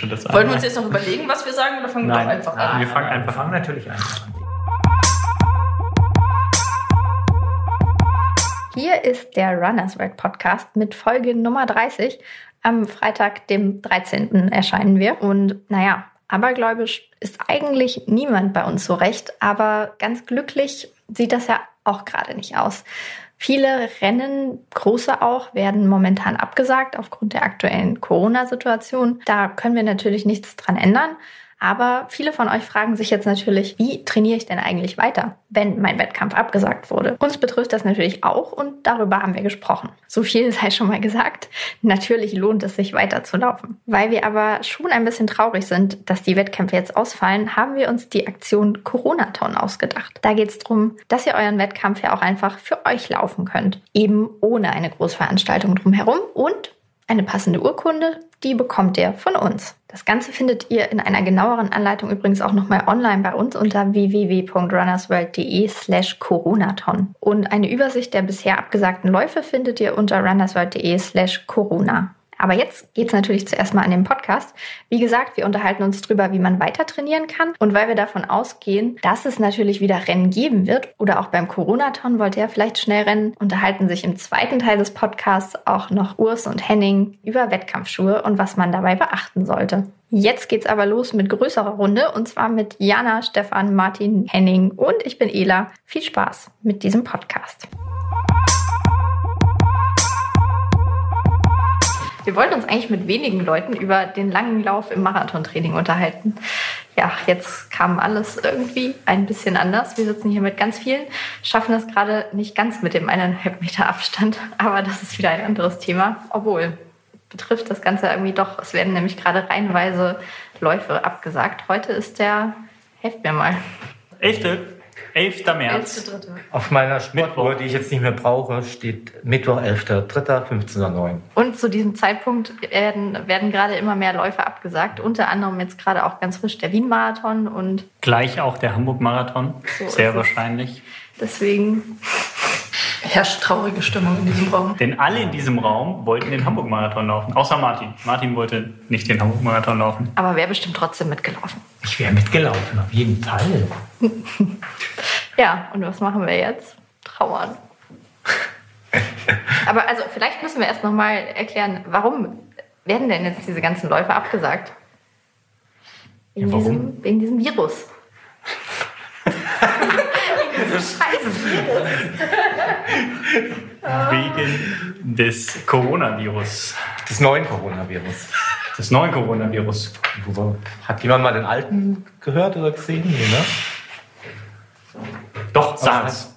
schon das Wollen wir uns jetzt noch überlegen, was wir sagen, oder fangen wir doch einfach an? Wir fangen einfach Wir fangen an. natürlich einfach an. Hier ist der Runners World Podcast mit Folge Nummer 30. Am Freitag, dem 13. erscheinen wir. Und naja, abergläubisch ist eigentlich niemand bei uns so recht, aber ganz glücklich sieht das ja auch gerade nicht aus. Viele Rennen, große auch, werden momentan abgesagt aufgrund der aktuellen Corona-Situation. Da können wir natürlich nichts dran ändern. Aber viele von euch fragen sich jetzt natürlich, wie trainiere ich denn eigentlich weiter, wenn mein Wettkampf abgesagt wurde? Uns betrifft das natürlich auch und darüber haben wir gesprochen. So viel sei schon mal gesagt. Natürlich lohnt es sich weiter zu laufen. Weil wir aber schon ein bisschen traurig sind, dass die Wettkämpfe jetzt ausfallen, haben wir uns die Aktion Corona-Ton ausgedacht. Da geht es darum, dass ihr euren Wettkampf ja auch einfach für euch laufen könnt. Eben ohne eine Großveranstaltung drumherum und eine passende Urkunde, die bekommt ihr von uns. Das Ganze findet ihr in einer genaueren Anleitung übrigens auch nochmal online bei uns unter www.runnersworld.de slash coronaton. Und eine Übersicht der bisher abgesagten Läufe findet ihr unter runnersworld.de slash corona. Aber jetzt geht's natürlich zuerst mal an den Podcast. Wie gesagt, wir unterhalten uns drüber, wie man weiter trainieren kann. Und weil wir davon ausgehen, dass es natürlich wieder Rennen geben wird, oder auch beim Corona-Ton wollt ihr ja vielleicht schnell rennen, unterhalten sich im zweiten Teil des Podcasts auch noch Urs und Henning über Wettkampfschuhe und was man dabei beachten sollte. Jetzt geht's aber los mit größerer Runde und zwar mit Jana, Stefan, Martin, Henning und ich bin Ela. Viel Spaß mit diesem Podcast. Wir wollten uns eigentlich mit wenigen Leuten über den langen Lauf im Marathontraining unterhalten. Ja, jetzt kam alles irgendwie ein bisschen anders. Wir sitzen hier mit ganz vielen, schaffen das gerade nicht ganz mit dem eineinhalb Meter Abstand, aber das ist wieder ein anderes Thema. Obwohl, betrifft das Ganze irgendwie doch. Es werden nämlich gerade reihenweise Läufe abgesagt. Heute ist der, helft mir mal, 11. 11. März. 11.3. Auf meiner Sportuhr, Mittwoch. die ich jetzt nicht mehr brauche, steht Mittwoch, 11.03.15.09 Und zu diesem Zeitpunkt werden, werden gerade immer mehr Läufe abgesagt. Unter anderem jetzt gerade auch ganz frisch der Wien-Marathon. Und Gleich auch der Hamburg-Marathon. So Sehr es. wahrscheinlich. deswegen, Herrscht traurige Stimmung in diesem Raum. Denn alle in diesem Raum wollten den Hamburg-Marathon laufen. Außer Martin. Martin wollte nicht den Hamburg-Marathon laufen. aber wäre bestimmt trotzdem mitgelaufen. Ich wäre mitgelaufen, auf jeden Fall. Ja, und was machen wir jetzt? Trauern. aber also vielleicht müssen wir erst nochmal erklären, warum werden denn jetzt diese ganzen Läufe abgesagt? Wegen, Ja, warum? diesem, wegen diesem Virus. wegen diesem scheiß Virus. Wegen des Coronavirus. Des neuen Coronavirus. Des neuen Coronavirus. Hat jemand mal den alten gehört oder gesehen? Nee, ne? Doch, SARS.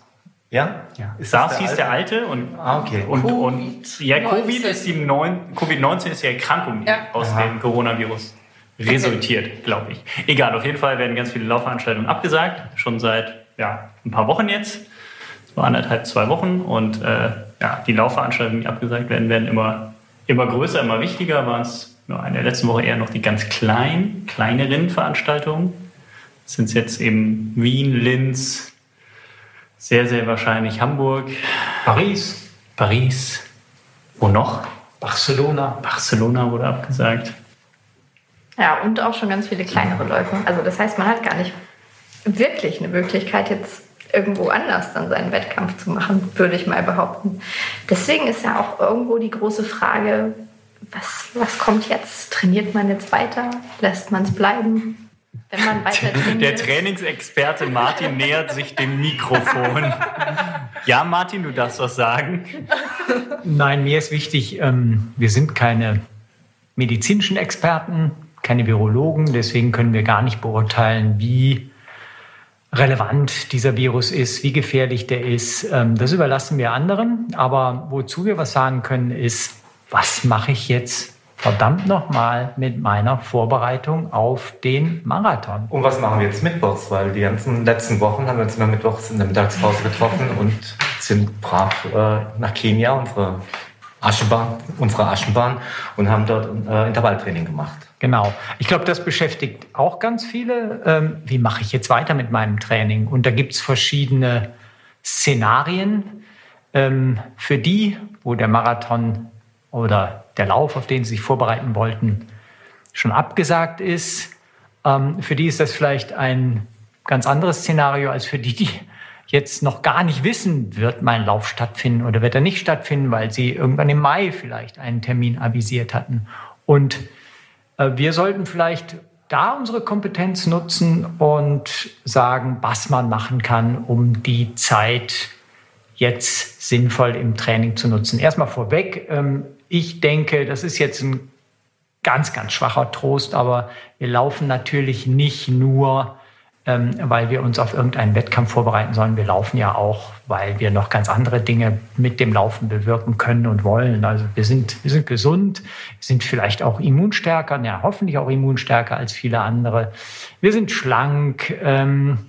Ja? Ja. SARS das hieß der alte und, Ah, okay. und, Covid- und ja, Covid 19. ist die neun, Covid-19 ist die Erkrankung, die Ja. aus Aha. dem Coronavirus resultiert, glaube ich. Egal, auf jeden Fall werden ganz viele Laufveranstaltungen abgesagt, schon seit ja, ein paar Wochen jetzt, so anderthalb, zwei Wochen. Und äh, ja, die Laufveranstaltungen, die abgesagt werden, werden immer, immer größer, immer wichtiger. Waren es ja, in der letzten Woche eher noch die ganz kleinen, kleineren Veranstaltungen. Sind es jetzt eben Wien, Linz, sehr, sehr wahrscheinlich Hamburg, Paris, Paris. Wo noch? Barcelona. Barcelona wurde abgesagt. Ja, und auch schon ganz viele kleinere Läufe. Also das heißt, man hat gar nicht wirklich eine Möglichkeit, jetzt irgendwo anders dann seinen Wettkampf zu machen, würde ich mal behaupten. Deswegen ist ja auch irgendwo die große Frage, was, was kommt jetzt? Trainiert man jetzt weiter? Lässt man es bleiben? Wenn man weiter trainiert? Der Trainingsexperte Martin nähert sich dem Mikrofon. Ja, Martin, du darfst was sagen. Nein, mir ist wichtig, ähm, wir sind keine medizinischen Experten, keine Virologen, deswegen können wir gar nicht beurteilen, wie relevant dieser Virus ist, wie gefährlich der ist. Ähm, das überlassen wir anderen. Aber wozu wir was sagen können, ist, was mache ich jetzt verdammt nochmal mit meiner Vorbereitung auf den Marathon? Und was machen wir jetzt mittwochs? Weil die ganzen letzten Wochen haben wir uns immer mittwochs in der Mittagspause getroffen und sind brav äh, nach Kenia, unsere Aschenbahn, unsere Aschenbahn, und haben dort äh, Intervalltraining gemacht. Genau. Ich glaube, das beschäftigt auch ganz viele. Ähm, wie mache ich jetzt weiter mit meinem Training? Und da gibt es verschiedene Szenarien ähm, für die, wo der Marathon oder der Lauf, auf den sie sich vorbereiten wollten, schon abgesagt ist. Ähm, für die ist das vielleicht ein ganz anderes Szenario als für die, die jetzt noch gar nicht wissen, wird mein Lauf stattfinden oder wird er nicht stattfinden, weil sie irgendwann im Mai vielleicht einen Termin avisiert hatten. Und wir sollten vielleicht da unsere Kompetenz nutzen und sagen, was man machen kann, um die Zeit jetzt sinnvoll im Training zu nutzen. Erstmal vorweg, ähm, ich denke, das ist jetzt ein ganz, ganz schwacher Trost, aber wir laufen natürlich nicht nur ähm, weil wir uns auf irgendeinen Wettkampf vorbereiten sollen. Wir laufen ja auch, weil wir noch ganz andere Dinge mit dem Laufen bewirken können und wollen. Also wir sind, wir sind gesund, sind vielleicht auch immunstärker, ja, hoffentlich auch immunstärker als viele andere. Wir sind schlank. Ähm,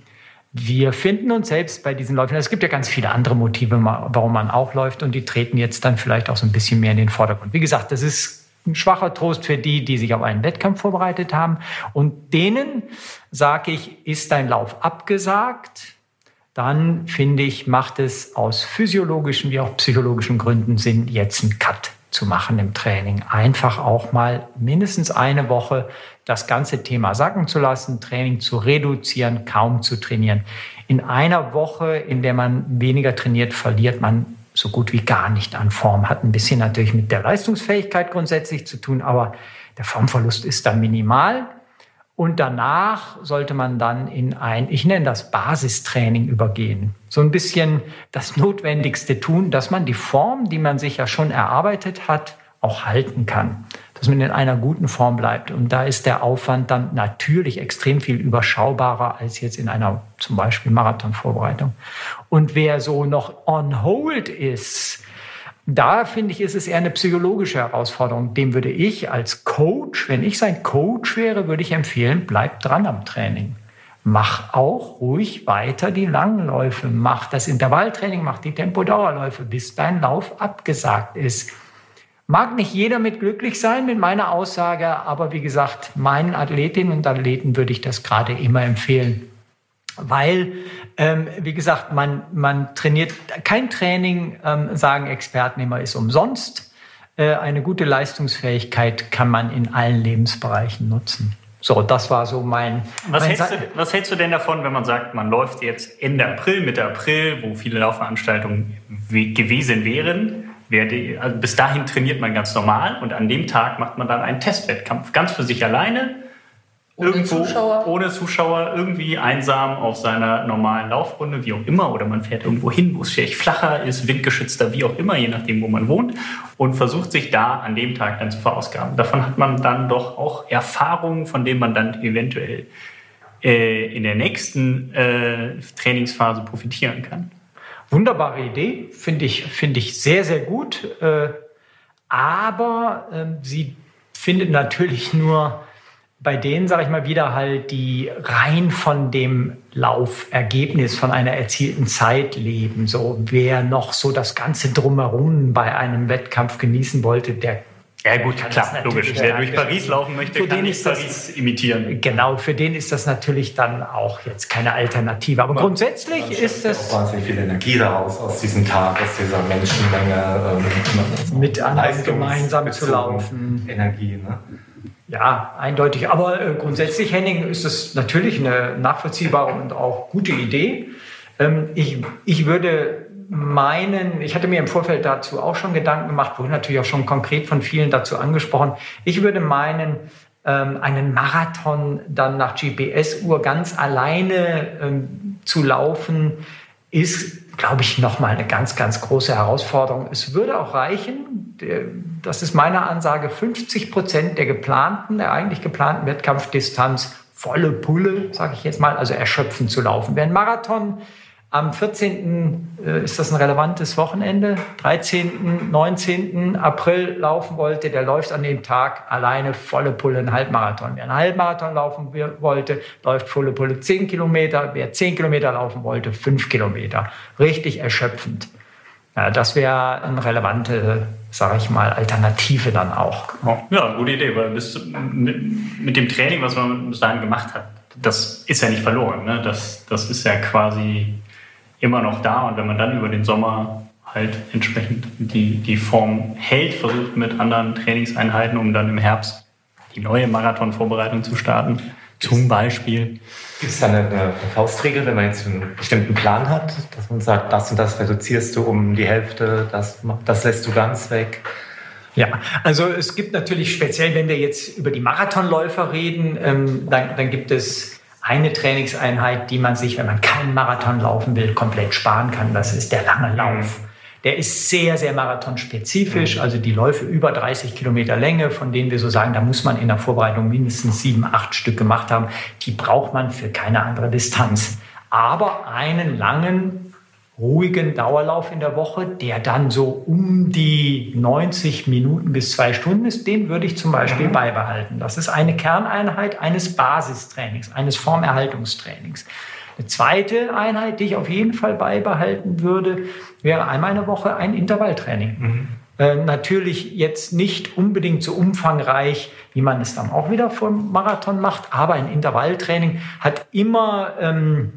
wir finden uns selbst bei diesen Läufen. Es gibt ja ganz viele andere Motive, warum man auch läuft und die treten jetzt dann vielleicht auch so ein bisschen mehr in den Vordergrund. Wie gesagt, das ist ein schwacher Trost für die, die sich auf einen Wettkampf vorbereitet haben. Und denen sage ich, ist dein Lauf abgesagt, dann finde ich, macht es aus physiologischen wie auch psychologischen Gründen Sinn, jetzt einen Cut zu machen im Training. Einfach auch mal mindestens eine Woche das ganze Thema sacken zu lassen, Training zu reduzieren, kaum zu trainieren. In einer Woche, in der man weniger trainiert, verliert man so gut wie gar nicht an Form. Hat ein bisschen natürlich mit der Leistungsfähigkeit grundsätzlich zu tun, aber der Formverlust ist dann minimal. Und danach sollte man dann in ein, ich nenne das Basistraining übergehen. So ein bisschen das Notwendigste tun, dass man die Form, die man sich ja schon erarbeitet hat, auch halten kann dass man in einer guten Form bleibt. Und da ist der Aufwand dann natürlich extrem viel überschaubarer als jetzt in einer zum Beispiel Marathonvorbereitung. Und wer so noch on hold ist, da finde ich, ist es eher eine psychologische Herausforderung. Dem würde ich als Coach, wenn ich sein Coach wäre, würde ich empfehlen, bleib dran am Training. Mach auch ruhig weiter die Langläufe. Mach das Intervalltraining, mach die Tempodauerläufe, bis dein Lauf abgesagt ist. Mag nicht jeder mit glücklich sein mit meiner Aussage, aber wie gesagt, meinen Athletinnen und Athleten würde ich das gerade immer empfehlen. Weil, ähm, wie gesagt, man, man trainiert, kein Training, ähm, sagen Experten immer, ist umsonst. Äh, eine gute Leistungsfähigkeit kann man in allen Lebensbereichen nutzen. So, das war so mein. Was, mein hältst, du, was hältst du denn davon, wenn man sagt, man läuft jetzt Ende April, Mitte April, wo viele Laufveranstaltungen gewesen wären? Werde, also bis dahin trainiert man ganz normal und an dem Tag macht man dann einen Testwettkampf, ganz für sich alleine, ohne irgendwo Zuschauer. ohne Zuschauer, irgendwie einsam auf seiner normalen Laufrunde, wie auch immer, oder man fährt irgendwo hin, wo es vielleicht flacher ist, windgeschützter, wie auch immer, je nachdem, wo man wohnt, und versucht sich da an dem Tag dann zu verausgaben. Davon hat man dann doch auch Erfahrungen, von denen man dann eventuell äh, in der nächsten äh, Trainingsphase profitieren kann. Wunderbare Idee, finde ich, finde ich sehr, sehr gut. Äh, aber äh, sie findet natürlich nur bei denen, sage ich mal, wieder halt, die rein von dem Laufergebnis, von einer erzielten Zeit leben. So, wer noch so das Ganze drumherum bei einem Wettkampf genießen wollte, der ja gut, klar, logisch. Wer durch Paris laufen möchte, für kann den ist das- Paris imitieren. Genau, für den ist das natürlich dann auch jetzt keine Alternative. Aber grundsätzlich Man ist das auch wahnsinnig viel Energie daraus, aus diesem Tag, aus dieser Menschenmenge. Ähm, Mit anderen gemeinsam zu laufen. Energie, ne? Ja, eindeutig. Aber äh, grundsätzlich, Henning, ist es natürlich eine nachvollziehbare und auch gute Idee. Ähm, ich, ich würde meinen, ich hatte mir im Vorfeld dazu auch schon Gedanken gemacht, wurde natürlich auch schon konkret von vielen dazu angesprochen. Ich würde meinen, ähm, einen Marathon dann nach GPS-Uhr ganz alleine ähm, zu laufen, ist, glaube ich, nochmal eine ganz, ganz große Herausforderung. Es würde auch reichen, das ist meine Ansage, 50 Prozent der geplanten, der eigentlich geplanten Wettkampfdistanz volle Pulle, sage ich jetzt mal, also erschöpfend zu laufen. Wer einen Marathon am 14. äh, ist das ein relevantes Wochenende, 13., 19. April laufen wollte, der läuft an dem Tag alleine volle Pulle einen Halbmarathon. Wer einen Halbmarathon laufen wollte, läuft volle Pulle 10 Kilometer. Wer 10 Kilometer laufen wollte, 5 Kilometer. Richtig erschöpfend. Ja, das wäre eine relevante, sage ich mal, Alternative dann auch. Ja, gute Idee, weil bis, mit, mit dem Training, was man bis dahin gemacht hat, das ist ja nicht verloren. Ne? Das, das ist ja quasi immer noch da. Und wenn man dann über den Sommer halt entsprechend die, die Form hält, versucht mit anderen Trainingseinheiten, um dann im Herbst die neue Marathonvorbereitung zu starten. Zum Beispiel. Gibt es da eine, eine Faustregel, wenn man jetzt einen bestimmten Plan hat, dass man sagt, das und das reduzierst du um die Hälfte, das, das lässt du ganz weg? Ja, also es gibt natürlich speziell, wenn wir jetzt über die Marathonläufer reden, ähm, dann, dann gibt es eine Trainingseinheit, die man sich, wenn man keinen Marathon laufen will, komplett sparen kann. Das ist der lange Lauf. Der ist sehr, sehr marathonspezifisch. Also die Läufe über 30 Kilometer Länge, von denen wir so sagen, da muss man in der Vorbereitung mindestens sieben, acht Stück gemacht haben. Die braucht man für keine andere Distanz. Aber einen langen, ruhigen Dauerlauf in der Woche, der dann so um die 90 Minuten bis zwei Stunden ist, den würde ich zum Beispiel mhm. beibehalten. Das ist eine Kerneinheit eines Basistrainings, eines Formerhaltungstrainings. Eine zweite Einheit, die ich auf jeden Fall beibehalten würde, wäre einmal eine Woche ein Intervalltraining. Mhm. Äh, natürlich jetzt nicht unbedingt so umfangreich, wie man es dann auch wieder vom Marathon macht, aber ein Intervalltraining hat immer ähm,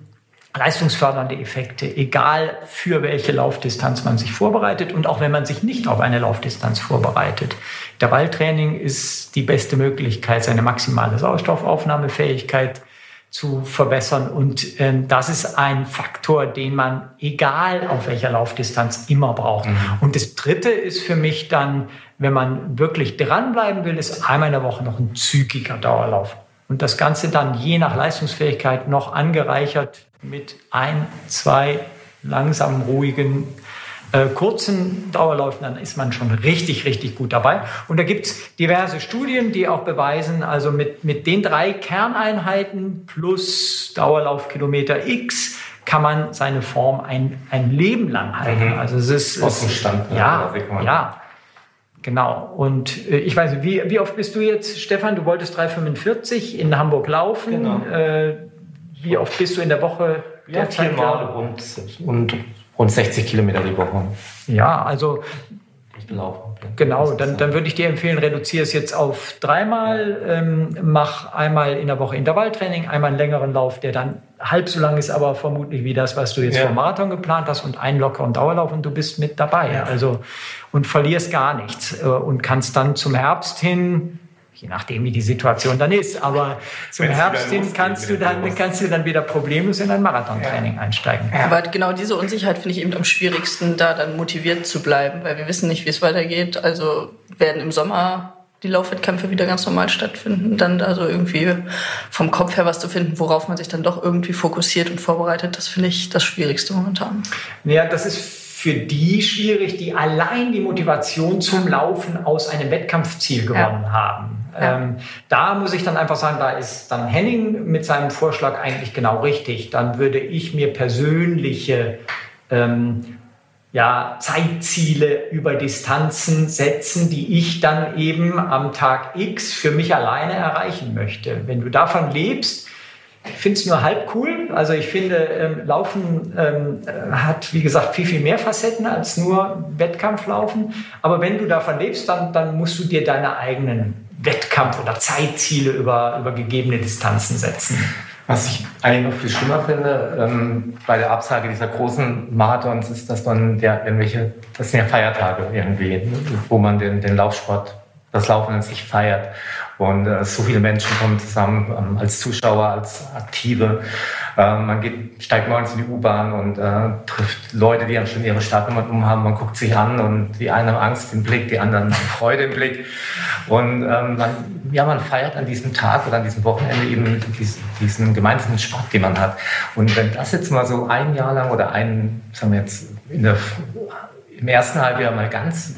leistungsfördernde Effekte, egal für welche Laufdistanz man sich vorbereitet und auch wenn man sich nicht auf eine Laufdistanz vorbereitet. Intervalltraining ist die beste Möglichkeit, seine maximale Sauerstoffaufnahmefähigkeit zu verbessern. Und ähm, das ist ein Faktor, den man, egal auf welcher Laufdistanz, immer braucht. Mhm. Und das Dritte ist für mich dann, wenn man wirklich dranbleiben will, ist einmal in der Woche noch ein zügiger Dauerlauf. Und das Ganze dann je nach Leistungsfähigkeit noch angereichert mit ein, zwei langsamen, ruhigen äh, kurzen Dauerläufen, dann ist man schon richtig, richtig gut dabei. Und da gibt es diverse Studien, die auch beweisen, also mit, mit den drei Kerneinheiten plus Dauerlaufkilometer X kann man seine Form ein, ein Leben lang halten. Mhm. Also es ist, Aus dem Stand. Ja, ja. Genau. Und äh, ich weiß nicht, wie, wie oft bist du jetzt, Stefan? Du wolltest 3,45 in Hamburg laufen. Genau. Äh, wie oft bist du in der Woche? Ja, viermal und, und rund 60 Kilometer die Woche. Ja, also laufen. Genau, dann, dann würde ich dir empfehlen, reduziere es jetzt auf dreimal, ähm, mach einmal in der Woche Intervalltraining, einmal einen längeren Lauf, der dann halb so lang ist, aber vermutlich wie das, was du jetzt ja. vom Marathon geplant hast und einen lockeren Dauerlauf und du bist mit dabei. Ja. Also und verlierst gar nichts äh, und kannst dann zum Herbst hin je nachdem, wie die Situation dann ist. Aber zum Wenn's Herbst hin kannst du, dann, kannst du dann wieder problemlos in ein Marathontraining ja. einsteigen. Ja. Aber genau diese Unsicherheit finde ich eben am schwierigsten, da dann motiviert zu bleiben, weil wir wissen nicht, wie es weitergeht. Also werden im Sommer die Laufwettkämpfe wieder ganz normal stattfinden, dann also irgendwie vom Kopf her was zu finden, worauf man sich dann doch irgendwie fokussiert und vorbereitet, das finde ich das Schwierigste momentan. Ja, das ist für die schwierig, die allein die Motivation zum Laufen aus einem Wettkampfziel gewonnen ja. haben. Ähm, da muss ich dann einfach sagen, da ist dann Henning mit seinem Vorschlag eigentlich genau richtig. Dann würde ich mir persönliche ähm, ja, Zeitziele über Distanzen setzen, die ich dann eben am Tag X für mich alleine erreichen möchte. Wenn du davon lebst, ich finde es nur halb cool. Also ich finde, ähm, Laufen ähm, hat, wie gesagt, viel, viel mehr Facetten als nur Wettkampflaufen. Aber wenn du davon lebst, dann, dann musst du dir deine eigenen Wettkampf- oder Zeitziele über, über gegebene Distanzen setzen. Was ich eigentlich noch viel schlimmer finde ähm, bei der Absage dieser großen Marathons ist, dass man ja irgendwelche, das sind ja Feiertage irgendwie, wo man den, den Laufsport, das Laufen an sich feiert. Und äh, so viele Menschen kommen zusammen ähm, als Zuschauer, als Aktive. Ähm, man geht, steigt morgens in die U-Bahn und äh, trifft Leute, die schon ihre Startnummern um haben. Man guckt sich an und die einen haben Angst im Blick, die anderen haben Freude im Blick. Und ähm, man, ja, man feiert an diesem Tag oder an diesem Wochenende eben diesen, diesen gemeinsamen Sport, den man hat. Und wenn das jetzt mal so ein Jahr lang oder ein, sagen wir jetzt, der, im ersten Halbjahr mal ganz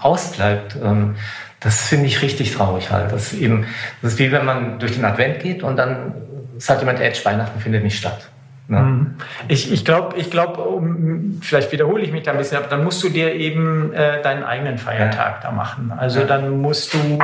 ausbleibt, ähm, das finde ich richtig traurig halt. Das ist eben, das ist wie wenn man durch den Advent geht und dann sagt jemand, Edge, Weihnachten findet nicht statt. Ne? Mhm. Ich, ich glaube, ich glaub, um, vielleicht wiederhole ich mich da ein bisschen, aber dann musst du dir eben äh, deinen eigenen Feiertag ja. da machen. Also ja. dann musst du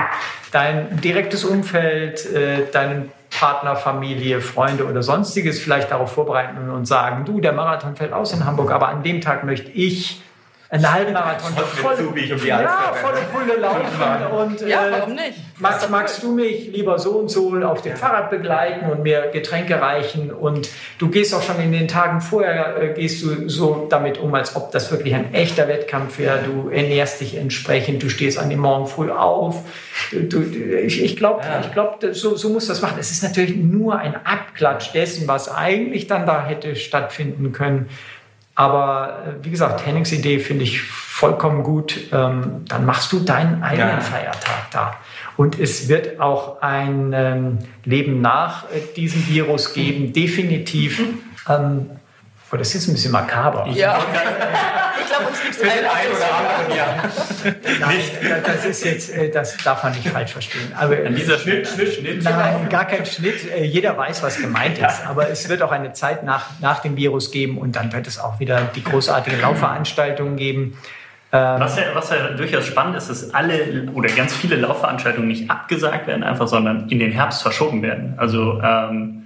dein direktes Umfeld, äh, deinen Partner, Familie, Freunde oder sonstiges vielleicht darauf vorbereiten und sagen, du, der Marathon fällt aus in Hamburg, aber an dem Tag möchte ich einen halben Marathon voll, zu, wie ich um die ja, volle Pulle laufen. Und, ja, äh, warum nicht? Max, magst du mich lieber so und so auf dem Fahrrad begleiten und mir Getränke reichen? Und du gehst auch schon in den Tagen vorher, äh, gehst du so damit um, als ob das wirklich ein echter Wettkampf wäre. Du ernährst dich entsprechend, du stehst an dem Morgen früh auf. Du, du, ich ich glaube, ja. glaub, so, so muss das machen. Es ist natürlich nur ein Abklatsch dessen, was eigentlich dann da hätte stattfinden können. Aber äh, wie gesagt, Hennings Idee finde ich vollkommen gut. Ähm, dann machst du deinen eigenen ja. Feiertag da. Und es wird auch ein ähm, Leben nach äh, diesem Virus geben, definitiv. Ähm, Oh, das ist ein bisschen makaber. Ja. ich glaube, uns liegt ein oder anderen, ja. Nein, das ist jetzt, äh, das darf man nicht falsch verstehen. Aber An dieser Schnitt, Schnitt, Schnitt. Nein, gar kein Schnitt. Äh, jeder weiß, was gemeint ist. Aber es wird auch eine Zeit nach, nach dem Virus geben und dann wird es auch wieder die großartige Laufveranstaltungen geben. Ähm, was ja, was ja durchaus spannend ist, dass alle oder ganz viele Laufveranstaltungen nicht abgesagt werden, einfach, sondern in den Herbst verschoben werden. Also ähm,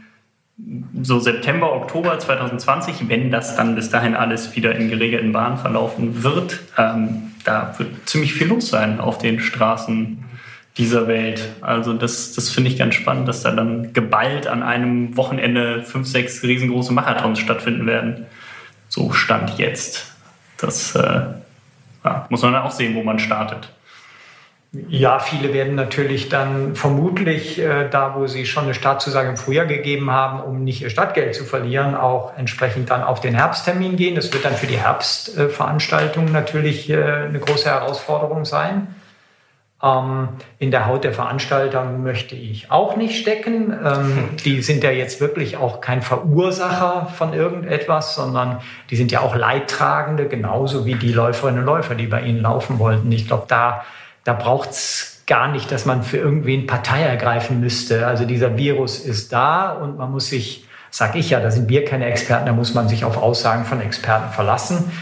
so September, Oktober 2020, wenn das dann bis dahin alles wieder in geregelten Bahnen verlaufen wird, ähm, da wird ziemlich viel los sein auf den Straßen dieser Welt. Also das, das finde ich ganz spannend, dass da dann geballt an einem Wochenende fünf, sechs riesengroße Marathons stattfinden werden. So stand jetzt. Das äh, ja, muss man dann auch sehen, wo man startet. Ja, viele werden natürlich dann vermutlich, äh, da wo sie schon eine Startzusage im Frühjahr gegeben haben, um nicht ihr Stadtgeld zu verlieren, auch entsprechend dann auf den Herbsttermin gehen. Das wird dann für die Herbstveranstaltung natürlich äh, eine große Herausforderung sein. Ähm, in der Haut der Veranstalter möchte ich auch nicht stecken. Ähm, die sind ja jetzt wirklich auch kein Verursacher von irgendetwas, sondern die sind ja auch Leidtragende, genauso wie die Läuferinnen und Läufer, die bei ihnen laufen wollten. Ich glaube, da da braucht es gar nicht, dass man für irgendwen Partei ergreifen müsste. Also dieser Virus ist da und man muss sich, sag ich ja, da sind wir keine Experten, da muss man sich auf Aussagen von Experten verlassen.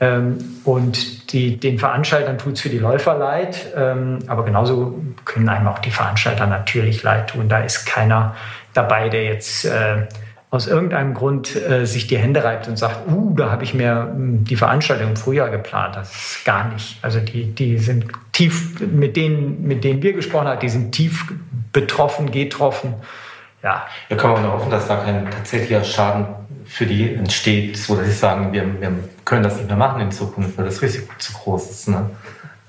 Ähm, und die, den Veranstaltern tut es für die Läufer leid, ähm, aber genauso können einem auch die Veranstalter natürlich leid tun. Da ist keiner dabei, der jetzt äh, aus irgendeinem Grund äh, sich die Hände reibt und sagt, uh, da habe ich mir mh, hm, die Veranstaltung im Frühjahr geplant. Das ist gar nicht. Also die, die sind tief, mit denen, mit denen wir gesprochen haben, die sind tief betroffen, getroffen. Ja. Da kann man nur hoffen, dass da kein tatsächlicher Schaden für die entsteht, so dass sie sagen, wir, wir können das nicht mehr machen in Zukunft, weil das Risiko zu groß ist. Ne?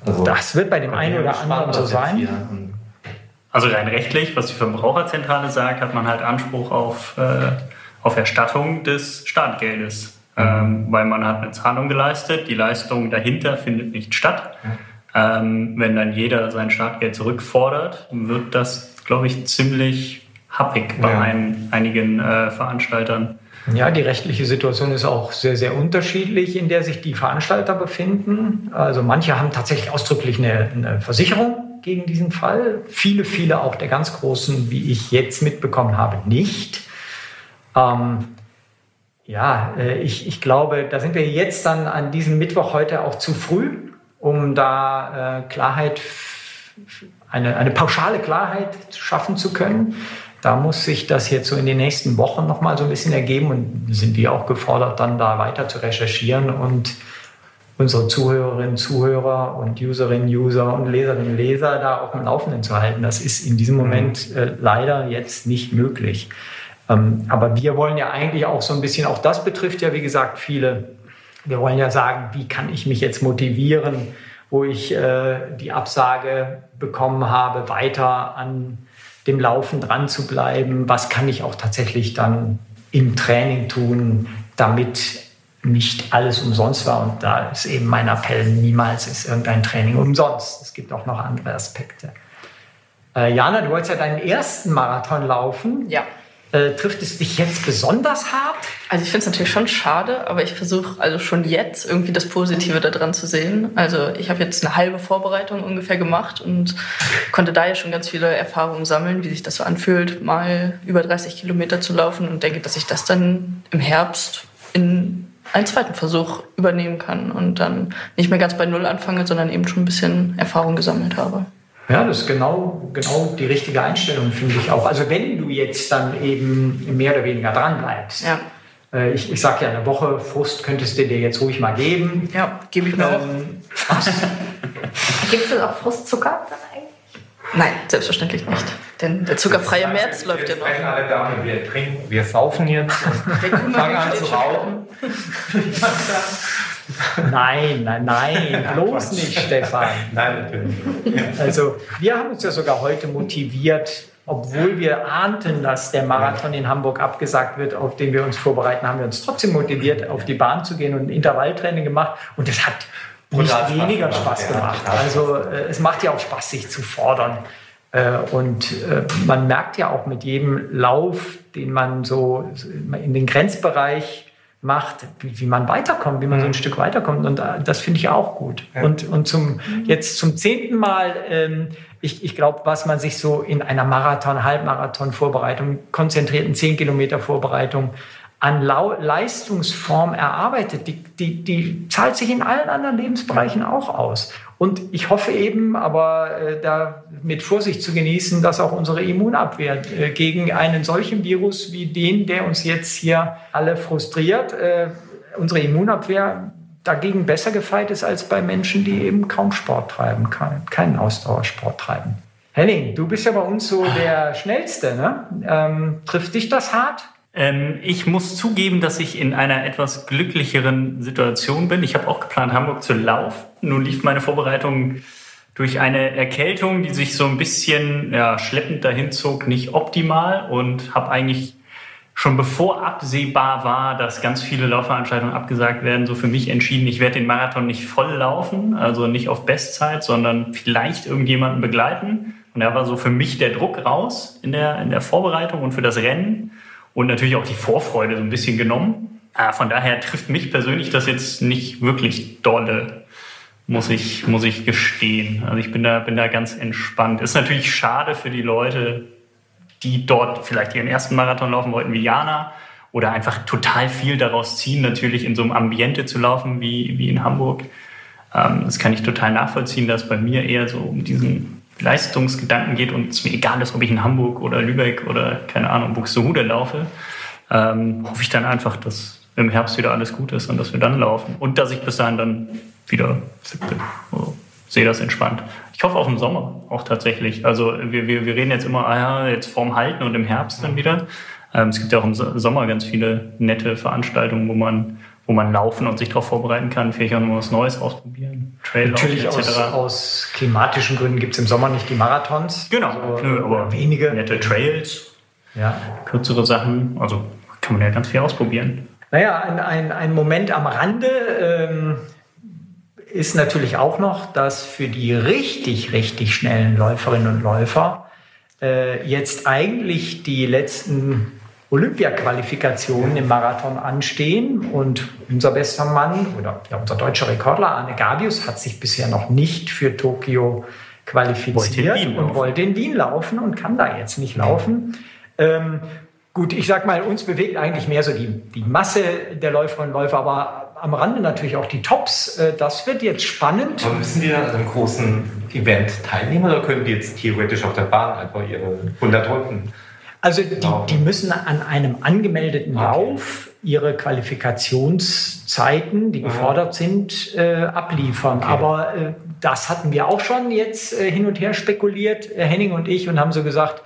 Also, das wird bei dem einen oder anderen so sein. Also rein rechtlich, was die Verbraucherzentrale sagt, hat man halt Anspruch auf, äh, auf Erstattung des Startgeldes. Mhm. Ähm, weil man hat eine Zahlung geleistet, die Leistung dahinter findet nicht statt. Mhm. Ähm, wenn dann jeder sein Startgeld zurückfordert, wird das, glaube ich, ziemlich happig bei ja. ein, einigen äh, Veranstaltern. Ja, die rechtliche Situation ist auch sehr, sehr unterschiedlich, in der sich die Veranstalter befinden. Also manche haben tatsächlich ausdrücklich eine, eine Versicherung gegen diesen Fall. Viele, viele auch der ganz Großen, wie ich jetzt mitbekommen habe, nicht. Ähm, ja, äh, ich, ich glaube, da sind wir jetzt dann an diesem Mittwoch heute auch zu früh, um da äh, Klarheit, eine, eine pauschale Klarheit schaffen zu können. Da muss sich das jetzt so in den nächsten Wochen nochmal so ein bisschen ergeben und sind wir auch gefordert, dann da weiter zu recherchieren und unsere Zuhörerinnen, Zuhörer und Userinnen, User und Leserinnen, Leser da auf dem Laufenden zu halten. Das ist in diesem Moment äh, leider jetzt nicht möglich. Ähm, aber wir wollen ja eigentlich auch so ein bisschen, auch das betrifft ja wie gesagt viele, wir wollen ja sagen, wie kann ich mich jetzt motivieren, wo ich äh, die Absage bekommen habe, weiter an dem Laufen dran zu bleiben. Was kann ich auch tatsächlich dann im Training tun, damit nicht alles umsonst war. Und da ist eben mein Appell, niemals ist irgendein Training umsonst. Es gibt auch noch andere Aspekte. Äh, Jana, du wolltest ja deinen ersten Marathon laufen. Ja. Äh, trifft es dich jetzt besonders hart? Also ich finde es natürlich schon schade, aber ich versuche also schon jetzt irgendwie das Positive daran zu sehen. Also ich habe jetzt eine halbe Vorbereitung ungefähr gemacht und konnte da ja schon ganz viele Erfahrungen sammeln, wie sich das so anfühlt, mal über 30 Kilometer zu laufen und denke, dass ich das dann im Herbst in einen zweiten Versuch übernehmen kann und dann nicht mehr ganz bei Null anfange, sondern eben schon ein bisschen Erfahrung gesammelt habe. Ja, das ist genau, genau die richtige Einstellung, finde ich auch. Also wenn du jetzt dann eben mehr oder weniger dran bleibst, ja. Äh, ich, ich sage ja, eine Woche Frust könntest du dir jetzt ruhig mal geben. Ja, gebe ich mir auch. Ähm, Gibt es auch Frustzucker dann eigentlich? Nein, selbstverständlich nicht. Denn der zuckerfreie März läuft ja noch. sprechen alle Damen, wir trinken, wir saufen jetzt und fangen an zu rauchen. nein, nein, nein, bloß nicht, Stefan. Nein, natürlich. Also wir haben uns ja sogar heute motiviert, obwohl wir ahnten, dass der Marathon in Hamburg abgesagt wird, auf den wir uns vorbereiten, haben wir uns trotzdem motiviert, auf die Bahn zu gehen und ein Intervalltraining gemacht. Und es hat nicht Spaß weniger gemacht, Spaß ja, gemacht. total. Also äh, es macht ja auch Spaß, sich zu fordern. Äh, Und äh, man merkt ja auch mit jedem Lauf, den man so in den Grenzbereich macht, wie, wie man weiterkommt, wie man so ein Stück weiterkommt. Und äh, das finde ich auch gut. Und, und zum, jetzt zum zehnten Mal, ähm, ich, ich glaube, was man sich so in einer Marathon, Halbmarathon-Vorbereitung, konzentrierten 10 Kilometer Vorbereitung an Leistungsform erarbeitet, die, die, die zahlt sich in allen anderen Lebensbereichen auch aus. Und ich hoffe eben, aber äh, da mit Vorsicht zu genießen, dass auch unsere Immunabwehr äh, gegen einen solchen Virus wie den, der uns jetzt hier alle frustriert, äh, unsere Immunabwehr dagegen besser gefeit ist als bei Menschen, die eben kaum Sport treiben, kein, keinen Ausdauersport treiben. Henning, du bist ja bei uns so der Schnellste. Ne? Ähm, trifft dich das hart? Ähm, ich muss zugeben, dass ich in einer etwas glücklicheren Situation bin. Ich habe auch geplant, Hamburg zu laufen. Nun lief meine Vorbereitung durch eine Erkältung, die sich so ein bisschen ja, schleppend dahin zog, nicht optimal und habe eigentlich schon bevor absehbar war, dass ganz viele Laufveranstaltungen abgesagt werden, so für mich entschieden, ich werde den Marathon nicht voll laufen, also nicht auf Bestzeit, sondern vielleicht irgendjemanden begleiten. Und da war so für mich der Druck raus in der, in der Vorbereitung und für das Rennen und natürlich auch die Vorfreude so ein bisschen genommen. Äh, Von daher trifft mich persönlich das jetzt nicht wirklich dolle, muss ich, muss ich gestehen. Also ich bin da, bin da ganz entspannt. Ist natürlich schade für die Leute, die dort vielleicht ihren ersten Marathon laufen wollten, wie Jana, oder einfach total viel daraus ziehen, natürlich in so einem Ambiente zu laufen wie, wie in Hamburg. Ähm, das kann ich total nachvollziehen, dass bei mir eher so um diesen Leistungsgedanken geht und es mir egal ist, ob ich in Hamburg oder Lübeck oder keine Ahnung, Buxtehude laufe, ähm, hoffe ich dann einfach, dass im Herbst wieder alles gut ist und dass wir dann laufen und dass ich bis dahin dann wieder fit bin. Also, sehe das entspannt. Ich hoffe auch im Sommer auch tatsächlich. Also wir, wir, wir reden jetzt immer, ah ja, jetzt vorm Halten und im Herbst dann wieder. Ähm, es gibt ja auch im So- Sommer ganz viele nette Veranstaltungen, wo man, wo man laufen und sich darauf vorbereiten kann, vielleicht auch noch was Neues ausprobieren. Traillauf Natürlich etc. aus, aus klimatischen Gründen gibt es im Sommer nicht die Marathons. Genau, Also, Nö, aber wenige. nette Trails, Ja. kürzere Sachen. Also kann man ja ganz viel ausprobieren. Naja, ein, ein, ein Moment am Rande ähm, ist natürlich auch noch, dass für die richtig, richtig schnellen Läuferinnen und Läufer äh, jetzt eigentlich die letzten Olympia-Qualifikationen im Marathon anstehen. Und unser bester Mann oder unser deutscher Rekordler Arne Gabius hat sich bisher noch nicht für Tokio qualifiziert Wollte und wollte in Wien laufen und kann da jetzt nicht laufen. Ähm, gut, ich sag mal, uns bewegt eigentlich mehr so die, die Masse der Läuferinnen und Läufer, aber am Rande natürlich auch die Tops. Äh, das wird jetzt spannend. Aber müssen die an einem großen Event teilnehmen oder können die jetzt theoretisch auf der Bahn einfach ihre 100 Runden? Also die, die müssen an einem angemeldeten Okay. Lauf ihre Qualifikationszeiten, die gefordert sind, äh, abliefern. Okay. Aber äh, das hatten wir auch schon jetzt äh, hin und her spekuliert, äh, Henning und ich, und haben so gesagt,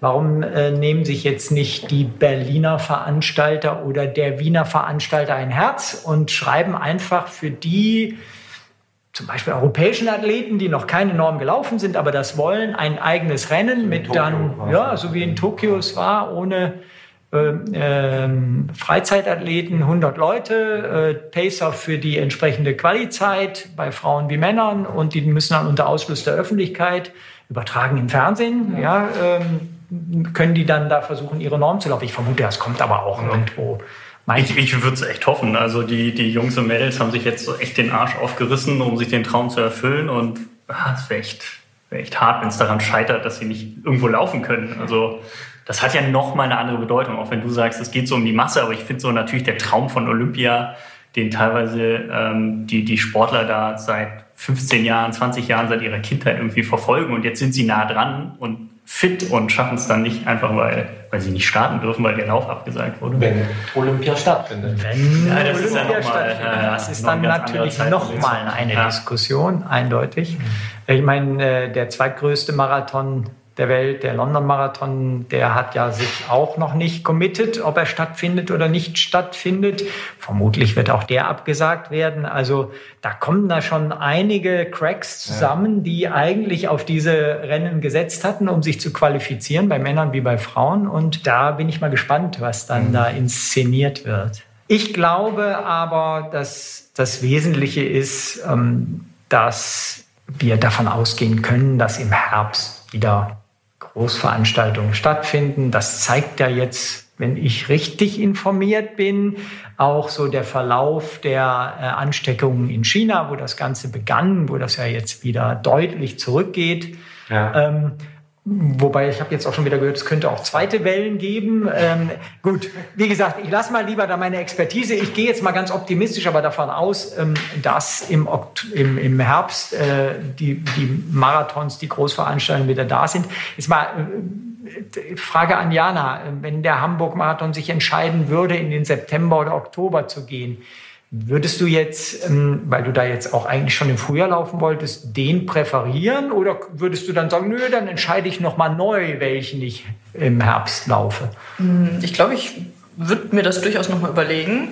warum äh, nehmen sich jetzt nicht die Berliner Veranstalter oder der Wiener Veranstalter ein Herz und schreiben einfach für die zum Beispiel europäischen Athleten, die noch keine Norm gelaufen sind, aber das wollen, ein eigenes Rennen mit Tokio dann, ja, so wie in Tokio es war, ohne ähm, Freizeitathleten, 100 Leute, äh, Pacer für die entsprechende Qualizeit bei Frauen wie Männern und die müssen dann unter Ausschluss der Öffentlichkeit übertragen im Fernsehen, ja, ähm, können die dann da versuchen, ihre Norm zu laufen. Ich vermute, das kommt aber auch irgendwo. Ich, ich würde es echt hoffen. Also die, die Jungs und Mädels haben sich jetzt so echt den Arsch aufgerissen, um sich den Traum zu erfüllen. Und ah, es wäre echt, wär echt hart, wenn es daran scheitert, dass sie nicht irgendwo laufen können. Also das hat ja noch mal eine andere Bedeutung, auch wenn du sagst, es geht so um die Masse. Aber ich finde so natürlich der Traum von Olympia, den teilweise ähm, die, die Sportler da seit 15 Jahren, 20 Jahren, seit ihrer Kindheit irgendwie verfolgen. Und jetzt sind sie nah dran und fit und schaffen es dann nicht einfach, weil, weil sie nicht starten dürfen, weil der Lauf abgesagt wurde. Wenn Olympia stattfindet. Wenn Ja, das ist ja Olympia noch mal, stattfindet. äh, das ist dann natürlich anderer noch Zeitpunkt. mal eine Ja. Diskussion, eindeutig. Ich meine, äh, der zweitgrößte Marathon der Welt, der London-Marathon, der hat ja sich auch noch nicht committed, ob er stattfindet oder nicht stattfindet. Vermutlich wird auch der abgesagt werden. Also da kommen da schon einige Cracks zusammen, die eigentlich auf diese Rennen gesetzt hatten, um sich zu qualifizieren, bei Männern wie bei Frauen. Und da bin ich mal gespannt, was dann da inszeniert wird. Ich glaube aber, dass das Wesentliche ist, ähm, dass wir davon ausgehen können, dass im Herbst wieder Großveranstaltungen stattfinden. Das zeigt ja jetzt, wenn ich richtig informiert bin, auch so der Verlauf der äh, Ansteckungen in China, wo das Ganze begann, wo das ja jetzt wieder deutlich zurückgeht. Ja. Ähm, wobei ich habe jetzt auch schon wieder gehört, es könnte auch zweite Wellen geben. Ähm, gut, wie gesagt, ich lasse mal lieber da meine Expertise. Ich gehe jetzt mal ganz optimistisch aber davon aus, ähm, dass im, im, im Herbst äh, die, die Marathons, die Großveranstaltungen wieder da sind. Jetzt mal äh, Frage an Jana, wenn der Hamburg-Marathon sich entscheiden würde, in den September oder Oktober zu gehen, Würdest du jetzt, ähm, weil du da jetzt auch eigentlich schon im Frühjahr laufen wolltest, den präferieren oder würdest du dann sagen, nö, dann entscheide ich nochmal neu, welchen ich im Herbst laufe? Ich glaube, ich würde mir das durchaus nochmal überlegen.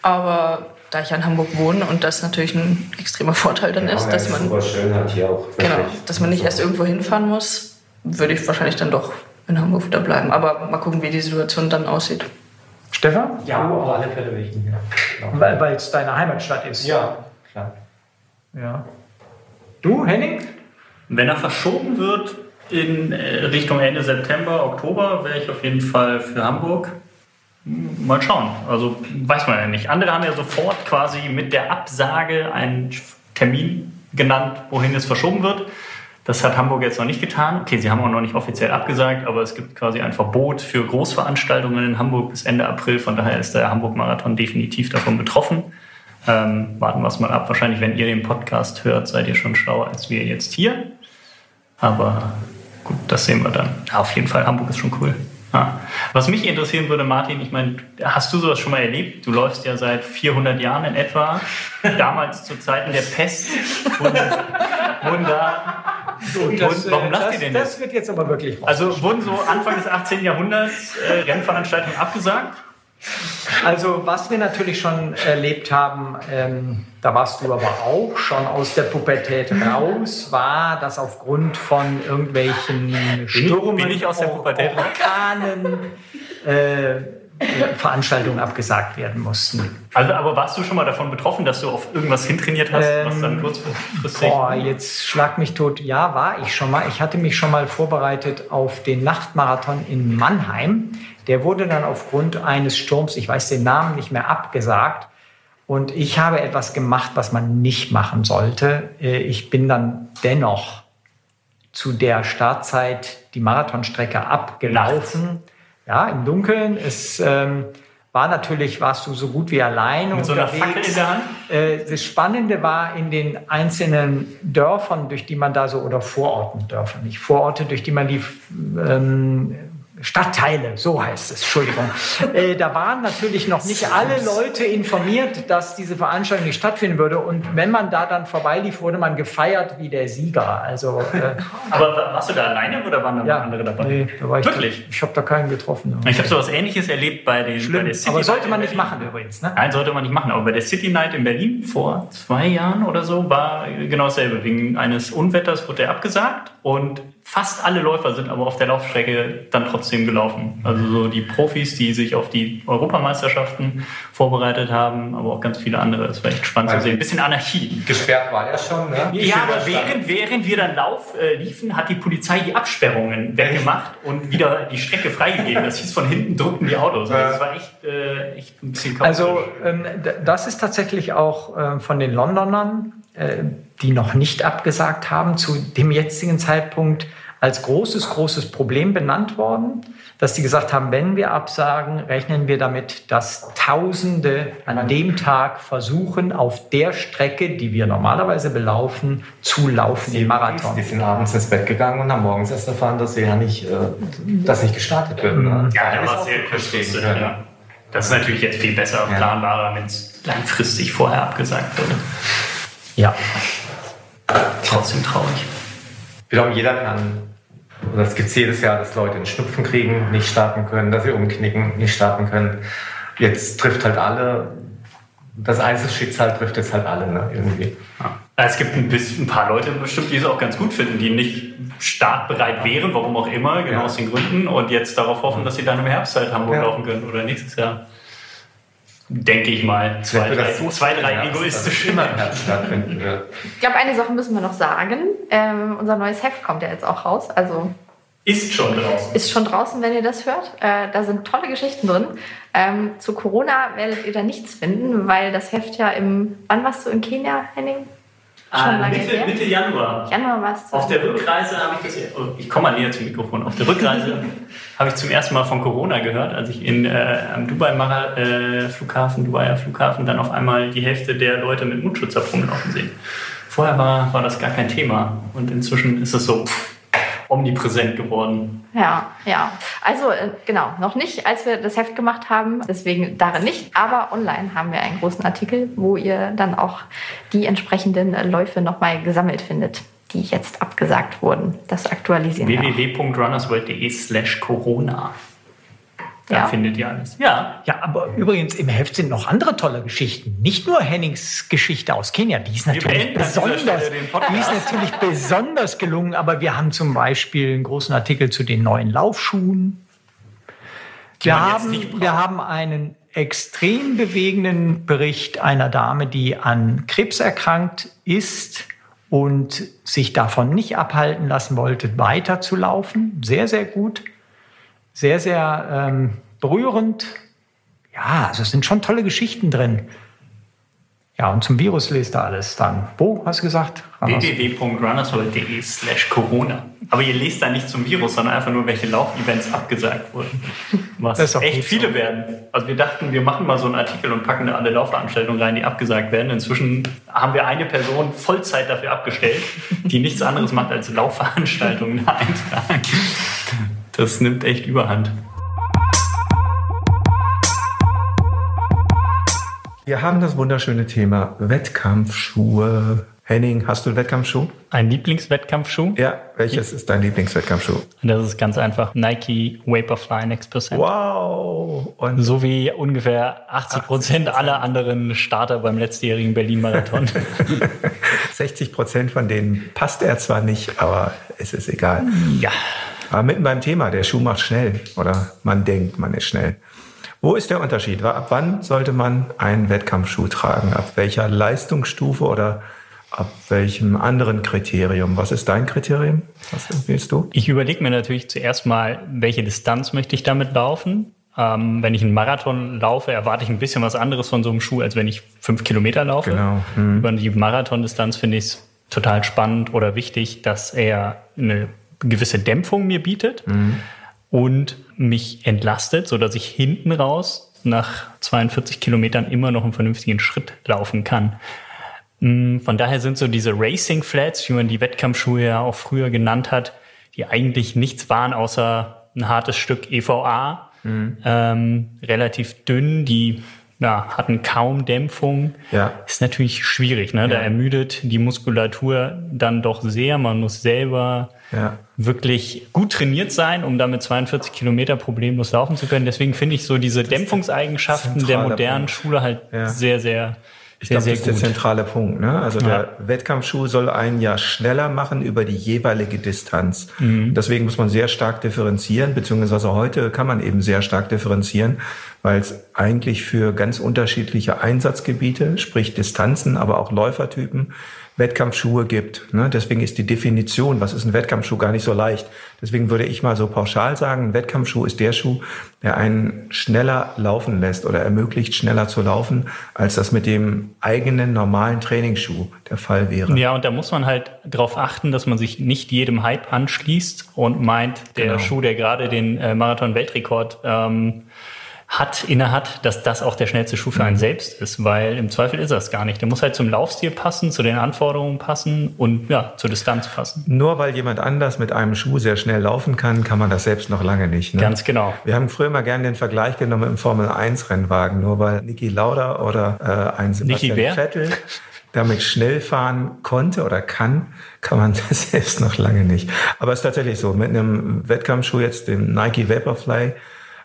Aber da ich ja in Hamburg wohne und das natürlich ein extremer Vorteil dann ist, dass man, super schön hat hier auch. genau, dass man nicht erst irgendwo hinfahren muss, würde ich wahrscheinlich dann doch in Hamburg wieder bleiben. Aber mal gucken, wie die Situation dann aussieht. Stefan? Ja, auf alle Fälle will ich mehr. Weil weil es deine Heimatstadt ist. Ja, klar. ja. Du, Henning? Wenn er verschoben wird in äh, Richtung Ende September, Oktober, wäre ich auf jeden Fall für Hamburg. Hm, Mal schauen. Also weiß man ja nicht. Andere haben ja sofort quasi mit der Absage einen Termin genannt, wohin es verschoben wird. Das hat Hamburg jetzt noch nicht getan. Okay, sie haben auch noch nicht offiziell abgesagt, aber es gibt quasi ein Verbot für Großveranstaltungen in Hamburg bis Ende April. Von daher ist der Hamburg-Marathon definitiv davon betroffen. Ähm, warten wir es mal ab. Wahrscheinlich, wenn ihr den Podcast hört, seid ihr schon schlauer als wir jetzt hier. Aber gut, das sehen wir dann. Auf jeden Fall, Hamburg ist schon cool. Ja. Was mich interessieren würde, Martin, ich meine, hast du sowas schon mal erlebt? Du läufst ja seit 400 Jahren in etwa. Damals zu Zeiten der Pest da. Gut, das, warum lacht das, ihr denn Das jetzt? wird jetzt aber wirklich was. Also wurden so Anfang des 18. Jahrhunderts äh, Rennveranstaltungen abgesagt? Also, was wir natürlich schon erlebt haben, ähm, da warst du aber auch schon aus der Pubertät raus, war, dass aufgrund von irgendwelchen Stürmen, bin ich aus der Pubertät raus? Orkanen, äh, Veranstaltungen abgesagt werden mussten. Also, aber warst du schon mal davon betroffen, dass du auf irgendwas hintrainiert hast, was dann Ähm, kurzfristig. Boah, jetzt schlag mich tot. Ja, war ich schon mal. Ich hatte mich schon mal vorbereitet auf den Nachtmarathon in Mannheim. Der wurde dann aufgrund eines Sturms, ich weiß den Namen nicht mehr, abgesagt. Und ich habe etwas gemacht, was man nicht machen sollte. Äh, Ich bin dann dennoch zu der Startzeit die Marathonstrecke abgelaufen. Ja, im Dunkeln. Es ähm, war natürlich, warst du so gut wie allein Mit so einer unterwegs. Fackel in der Hand? Äh, Das Spannende war in den einzelnen Dörfern, durch die man da so, oder Vororten, Dörfer, nicht Vororte, durch die man die ähm, Stadtteile, so heißt es, Entschuldigung. Äh, da waren natürlich noch nicht alle Leute informiert, dass diese Veranstaltung nicht stattfinden würde. Und wenn man da dann vorbeilief, wurde man gefeiert wie der Sieger. Also, äh, Aber warst du da alleine oder waren da ja, noch andere dabei? nee, da war ich Wirklich? Ich habe da keinen getroffen. Ich habe so was Ähnliches erlebt bei, den, bei Schlimm. der City Aber sollte man nicht machen übrigens. Ne? Nein, sollte man nicht machen. Aber bei der City Night in Berlin vor zwei Jahren oder so war genau dasselbe. Wegen eines Unwetters wurde der abgesagt und fast alle Läufer sind aber auf der Laufstrecke dann trotzdem gelaufen. Also so die Profis, die sich auf die Europameisterschaften vorbereitet haben, aber auch ganz viele andere. Das war echt spannend zu Also- sehen. Ein bisschen Anarchie. Gesperrt war er schon, ne? Ja, aber während, während wir dann Lauf äh, liefen, hat die Polizei die Absperrungen weggemacht und wieder die Strecke freigegeben. Das hieß, von hinten drückten die Autos. Also das war echt, äh, echt ein bisschen chaotisch. Also ähm, das ist tatsächlich auch ähm, von den Londonern, äh, die noch nicht abgesagt haben, zu dem jetzigen Zeitpunkt als großes, großes Problem benannt worden, dass die gesagt haben, wenn wir absagen, rechnen wir damit, dass Tausende an dem Tag versuchen, auf der Strecke, die wir normalerweise belaufen, zu laufen im Marathon. Die sind abends ins Bett gegangen und haben morgens erst erfahren, dass sie ja nicht, äh, dass nicht gestartet wird. Ne? Ja, das das war sehr. Ja. Das ist natürlich jetzt viel besser und planbarer, wenn es langfristig vorher abgesagt wird. Ja. Trotzdem traurig. Ich glaube, jeder kann, oder es gibt jedes Jahr, dass Leute einen Schnupfen kriegen, nicht starten können, dass sie umknicken, nicht starten können. Jetzt trifft halt alle, das Einzelschicksal trifft jetzt halt alle ne, irgendwie. Ja. Es gibt ein, bisschen, ein paar Leute bestimmt, die es auch ganz gut finden, die nicht startbereit wären, warum auch immer, genau Ja. aus den Gründen, und jetzt darauf hoffen, dass sie dann im Herbst halt Hamburg Ja. laufen können oder nächstes Jahr. Denke ich mal. Zwei, drei, das so zwei, drei Herbst, egoistische. immer im Herbst stattfinden wird. Ich glaube, eine Sache müssen wir noch sagen. Ähm, unser neues Heft kommt ja jetzt auch raus. Also Ist schon draußen. ist schon draußen, wenn ihr das hört. Äh, da sind tolle Geschichten drin. Ähm, zu Corona werdet ihr da nichts finden, weil das Heft ja im. Wann warst du in Kenia, Henning? Schon Ah, lange Mitte, her. Mitte Januar. Januar warst du. Auf der Rückreise habe ich das. Oh, ich komme mal näher zum Mikrofon. Auf der Rückreise habe ich zum ersten Mal von Corona gehört, als ich in, äh, am Dubai äh, Dubaier Flughafen, dann auf einmal die Hälfte der Leute mit Mundschutz habe rumlaufen sehen. Vorher war, war das gar kein Thema und inzwischen ist es so pff, omnipräsent geworden. Ja, ja. Also äh, genau, noch nicht, als wir das Heft gemacht haben, deswegen darin nicht. Aber online haben wir einen großen Artikel, wo ihr dann auch die entsprechenden Läufe nochmal gesammelt findet, die jetzt abgesagt wurden. Das aktualisieren www.runnersworld.de slash Corona. Da Ja. findet ihr alles. Ja, Ja, aber übrigens im Heft sind noch andere tolle Geschichten. Nicht nur Hennings Geschichte aus Kenia, die ist natürlich besonders, die ist natürlich besonders gelungen. Aber wir haben zum Beispiel einen großen Artikel zu den neuen Laufschuhen. Wir haben, wir haben einen extrem bewegenden Bericht einer Dame, die an Krebs erkrankt ist und sich davon nicht abhalten lassen wollte, weiterzulaufen. Sehr, sehr gut. Sehr, sehr ähm, berührend. Ja, also es sind schon tolle Geschichten drin. Ja, und zum Virus lest ihr alles dann. Wo, hast du gesagt? Www.runnersworld.de slash Corona. Aber ihr lest da nicht zum Virus, sondern einfach nur, welche Laufevents abgesagt wurden. Was Das ist auch echt viele so. werden. Also wir dachten, wir machen mal so einen Artikel und packen da alle Laufveranstaltungen rein, die abgesagt werden. Inzwischen haben wir eine Person Vollzeit dafür abgestellt, die nichts anderes macht, als Laufveranstaltungen eintragen. Das nimmt echt überhand. Wir haben das wunderschöne Thema Wettkampfschuhe. Henning, hast du einen Wettkampfschuh? Ein Lieblingswettkampfschuh? Ja, welches ist dein Lieblingswettkampfschuh? Das ist ganz einfach. Nike Vaporfly Next Percent. Wow! Und So wie ungefähr 80 Prozent aller anderen Starter beim letztjährigen Berlin-Marathon. 60 Prozent von denen passt er zwar nicht, aber es ist egal. ja. Aber mitten beim Thema, der Schuh macht schnell oder man denkt, man ist schnell. Wo ist der Unterschied? Ab wann sollte man einen Wettkampfschuh tragen? Ab welcher Leistungsstufe oder ab welchem anderen Kriterium? Was ist dein Kriterium? Was empfiehlst du? Ich überlege mir natürlich zuerst mal, welche Distanz möchte ich damit laufen. Ähm, wenn ich einen Marathon laufe, erwarte ich ein bisschen was anderes von so einem Schuh, als wenn ich fünf Kilometer laufe. Genau. Über die Marathondistanz finde ich es total spannend oder wichtig, dass er eine gewisse Dämpfung mir bietet und mich entlastet, sodass ich hinten raus nach 42 Kilometern immer noch einen vernünftigen Schritt laufen kann. Mm, Von daher sind so diese Racing Flats, wie man die Wettkampfschuhe ja auch früher genannt hat, die eigentlich nichts waren außer ein hartes Stück EVA, ähm, relativ dünn, die ja, hatten kaum Dämpfung. Ja. Ist natürlich schwierig, ne? Da Ja. ermüdet die Muskulatur dann doch sehr. Man muss selber Ja. wirklich gut trainiert sein, um damit 42 Kilometer problemlos laufen zu können. Deswegen finde ich so diese Dämpfungseigenschaften der modernen Punkt. Schule halt Ja. sehr, sehr, Ich glaube, das ist der gut. zentrale Punkt. Ne? Also Ja. der Wettkampfschuh soll einen ja schneller machen über die jeweilige Distanz. Mhm. Deswegen muss man sehr stark differenzieren, beziehungsweise heute kann man eben sehr stark differenzieren, weil es eigentlich für ganz unterschiedliche Einsatzgebiete, sprich Distanzen, aber auch Läufertypen, Wettkampfschuhe gibt. Ne? Deswegen ist die Definition, was ist ein Wettkampfschuh, gar nicht so leicht. Deswegen würde ich mal so pauschal sagen, ein Wettkampfschuh ist der Schuh, der einen schneller laufen lässt oder ermöglicht, schneller zu laufen, als das mit dem eigenen normalen Trainingsschuh der Fall wäre. Ja, und da muss man halt darauf achten, dass man sich nicht jedem Hype anschließt und meint, der Genau. Schuh, der gerade den äh, Marathon-Weltrekord ähm, hat, innehat, dass das auch der schnellste Schuh Mhm. für einen selbst ist, weil im Zweifel ist das gar nicht. Der muss halt zum Laufstil passen, zu den Anforderungen passen und ja, zur Distanz passen. Nur weil jemand anders mit einem Schuh sehr schnell laufen kann, kann man das selbst noch lange nicht. Ne? Ganz genau. Wir haben früher mal gerne den Vergleich genommen im Formel 1 Rennwagen, nur weil Niki Lauda oder äh, ein Sebastian? Vettel damit schnell fahren konnte oder kann, kann man das selbst noch lange nicht. Aber es ist tatsächlich so, mit einem Wettkampfschuh jetzt, dem Nike Vaporfly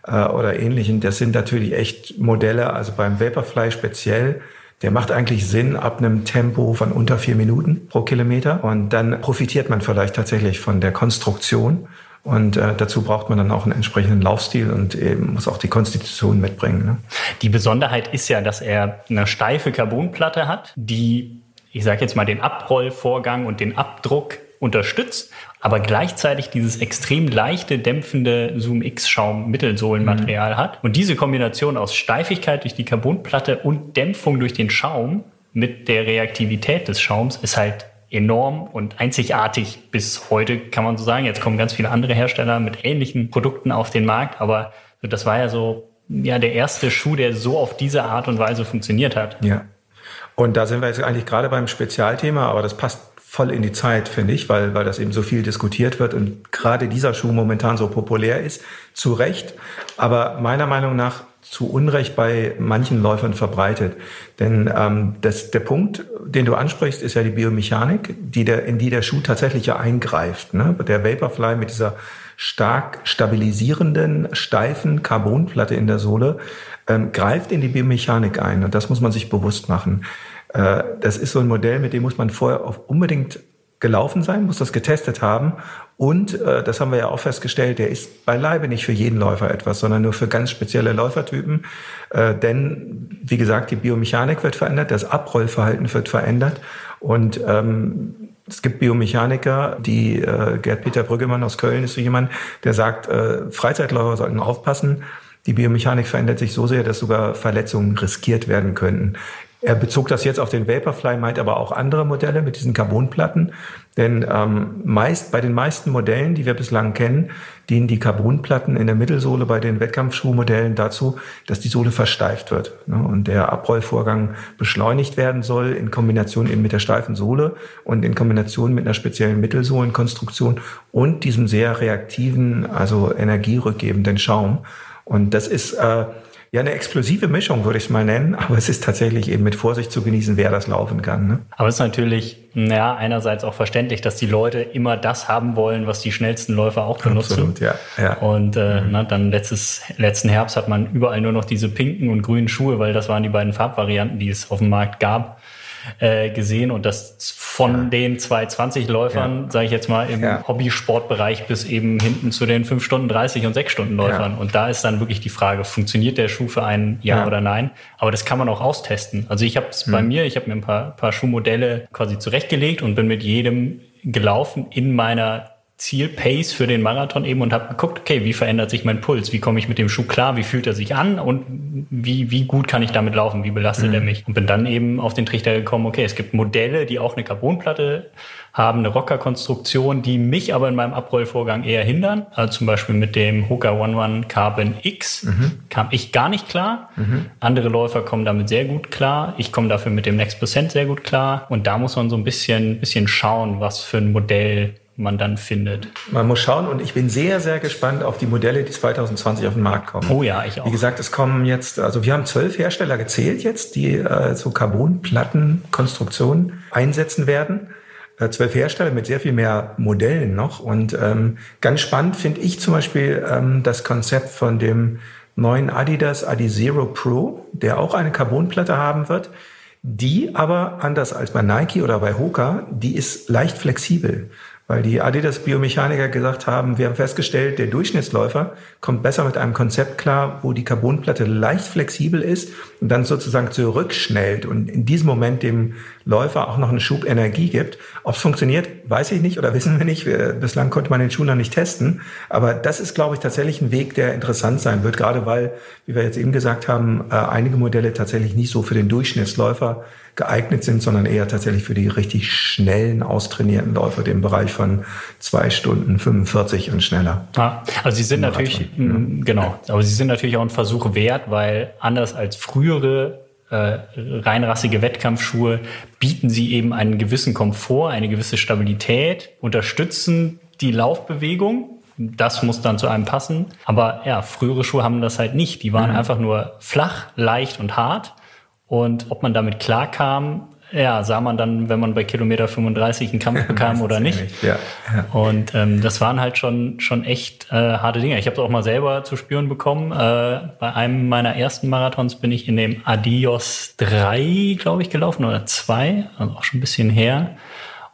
äh, oder ähnlichen, das sind natürlich echt Modelle, also beim Vaporfly speziell, der macht eigentlich Sinn ab einem Tempo von unter vier Minuten pro Kilometer. Und dann profitiert man vielleicht tatsächlich von der Konstruktion. Und äh, dazu braucht man dann auch einen entsprechenden Laufstil und eben muss auch die Konstitution mitbringen. Ne? Die Besonderheit ist ja, dass er eine steife Carbonplatte hat, die, ich sage jetzt mal, den Abrollvorgang und den Abdruck unterstützt, aber gleichzeitig dieses extrem leichte, dämpfende Zoom X-Schaum Mittelsohlenmaterial hat. Und diese Kombination aus Steifigkeit durch die Carbonplatte und Dämpfung durch den Schaum mit der Reaktivität des Schaums ist halt enorm und einzigartig bis heute, kann man so sagen. Jetzt kommen ganz viele andere Hersteller mit ähnlichen Produkten auf den Markt, aber das war ja so ja der erste Schuh, der so auf diese Art und Weise funktioniert hat. Ja. Und da sind wir jetzt eigentlich gerade beim Spezialthema, aber das passt voll in die Zeit, finde ich, weil, weil das eben so viel diskutiert wird und gerade dieser Schuh momentan so populär ist. Zu Recht, aber meiner Meinung nach zu Unrecht bei manchen Läufern verbreitet. Denn ähm, das, der Punkt, den du ansprichst, ist ja die Biomechanik, die der, in die der Schuh tatsächlich ja eingreift. Ne? Der Vaporfly mit dieser stark stabilisierenden, steifen Carbonplatte in der Sohle ähm, greift in die Biomechanik ein. Und das muss man sich bewusst machen. Äh, das ist so ein Modell, mit dem muss man vorher unbedingt gelaufen sein, muss das getestet haben. Und äh, das haben wir ja auch festgestellt, der ist beileibe nicht für jeden Läufer etwas, sondern nur für ganz spezielle Läufertypen. Äh, denn, wie gesagt, die Biomechanik wird verändert, das Abrollverhalten wird verändert. Und ähm, es gibt Biomechaniker, die äh, Gerd-Peter Brüggemann aus Köln ist so jemand, der sagt, äh, Freizeitläufer sollten aufpassen. Die Biomechanik verändert sich so sehr, dass sogar Verletzungen riskiert werden könnten. Er bezog das jetzt auf den Vaporfly, meint aber auch andere Modelle mit diesen Carbonplatten. Denn ähm, meist bei den meisten Modellen, die wir bislang kennen, dienen die Carbonplatten in der Mittelsohle bei den Wettkampfschuhmodellen dazu, dass die Sohle versteift wird ne, und der Abrollvorgang beschleunigt werden soll in Kombination eben mit der steifen Sohle und in Kombination mit einer speziellen Mittelsohlenkonstruktion und diesem sehr reaktiven, also energierückgebenden Schaum. Und das ist äh, ja eine explosive Mischung, würde ich es mal nennen, aber es ist tatsächlich eben mit Vorsicht zu genießen, wer das laufen kann. Ne? Aber es ist natürlich, ja, einerseits auch verständlich, dass die Leute immer das haben wollen, was die schnellsten Läufer auch benutzen. Absolut, ja. ja. Und äh, na, dann letztes, letzten Herbst hat man überall nur noch diese pinken und grünen Schuhe, weil das waren die beiden Farbvarianten, die es auf dem Markt gab, äh, gesehen. Und das von den 220-Läufern, Ja. sage ich jetzt mal, im Ja. Hobbysportbereich bis eben hinten zu den 5 Stunden 30 und 6 Stunden Läufern. Ja. Und da ist dann wirklich die Frage, funktioniert der Schuh für einen ja, Ja. oder nein? Aber das kann man auch austesten. Also ich habe es bei Hm. mir, ich habe mir ein paar, paar Schuhmodelle quasi zurechtgelegt und bin mit jedem gelaufen in meiner Zielpace für den Marathon eben und habe geguckt, okay, wie verändert sich mein Puls? Wie komme ich mit dem Schuh klar? Wie fühlt er sich an? Und wie, wie gut kann ich damit laufen? Wie belastet er mich? Und bin dann eben auf den Trichter gekommen, okay, es gibt Modelle, die auch eine Carbonplatte haben, eine Rockerkonstruktion, die mich aber in meinem Abrollvorgang eher hindern. Also zum Beispiel mit dem Hoka One One Carbon X kam ich gar nicht klar. Andere Läufer kommen damit sehr gut klar. Ich komme dafür mit dem Next Percent sehr gut klar. Und da muss man so ein bisschen, bisschen schauen, was für ein Modell man dann findet. Man muss schauen und ich bin sehr, sehr gespannt auf die Modelle, die 2020 auf den Markt kommen. Oh ja, ich auch. Wie gesagt, es kommen jetzt, also wir haben zwölf Hersteller gezählt jetzt, die äh, so Carbonplattenkonstruktionen einsetzen werden. Äh, zwölf Hersteller mit sehr viel mehr Modellen noch. Und ähm, ganz spannend finde ich zum Beispiel ähm, das Konzept von dem neuen Adidas Adizero Pro, der auch eine Carbonplatte haben wird. Die aber, anders als bei Nike oder bei Hoka, die ist leicht flexibel. Weil die Adidas Biomechaniker gesagt haben, wir haben festgestellt, der Durchschnittsläufer kommt besser mit einem Konzept klar, wo die Carbonplatte leicht flexibel ist und dann sozusagen zurückschnellt und in diesem Moment dem Läufer auch noch einen Schub Energie gibt. Ob es funktioniert, weiß ich nicht oder wissen wir nicht. Bislang konnte man den Schuh noch nicht testen. Aber das ist, glaube ich, tatsächlich ein Weg, der interessant sein wird, gerade weil, wie wir jetzt eben gesagt haben, äh, einige Modelle tatsächlich nicht so für den Durchschnittsläufer geeignet sind, sondern eher tatsächlich für die richtig schnellen, austrainierten Läufer, den Bereich von zwei Stunden 45 und schneller. Ja, also sie sind natürlich, ja. Mm, genau, aber sie sind natürlich auch ein Versuch wert, weil anders als frühere äh, reinrassige Wettkampfschuhe bieten sie eben einen gewissen Komfort, eine gewisse Stabilität, unterstützen die Laufbewegung. Das muss dann zu einem passen. Aber ja, frühere Schuhe haben das halt nicht. Die waren mhm. einfach nur flach, leicht und hart. Und ob man damit klarkam, ja, sah man dann, wenn man bei Kilometer 35 einen Kampf bekam oder nicht. Ja, ja. Und ähm, das waren halt schon, schon echt äh, harte Dinge. Ich habe es auch mal selber zu spüren bekommen. Äh, bei einem meiner ersten Marathons bin ich in dem Adios 3, glaube ich, gelaufen oder 2, also auch schon ein bisschen her.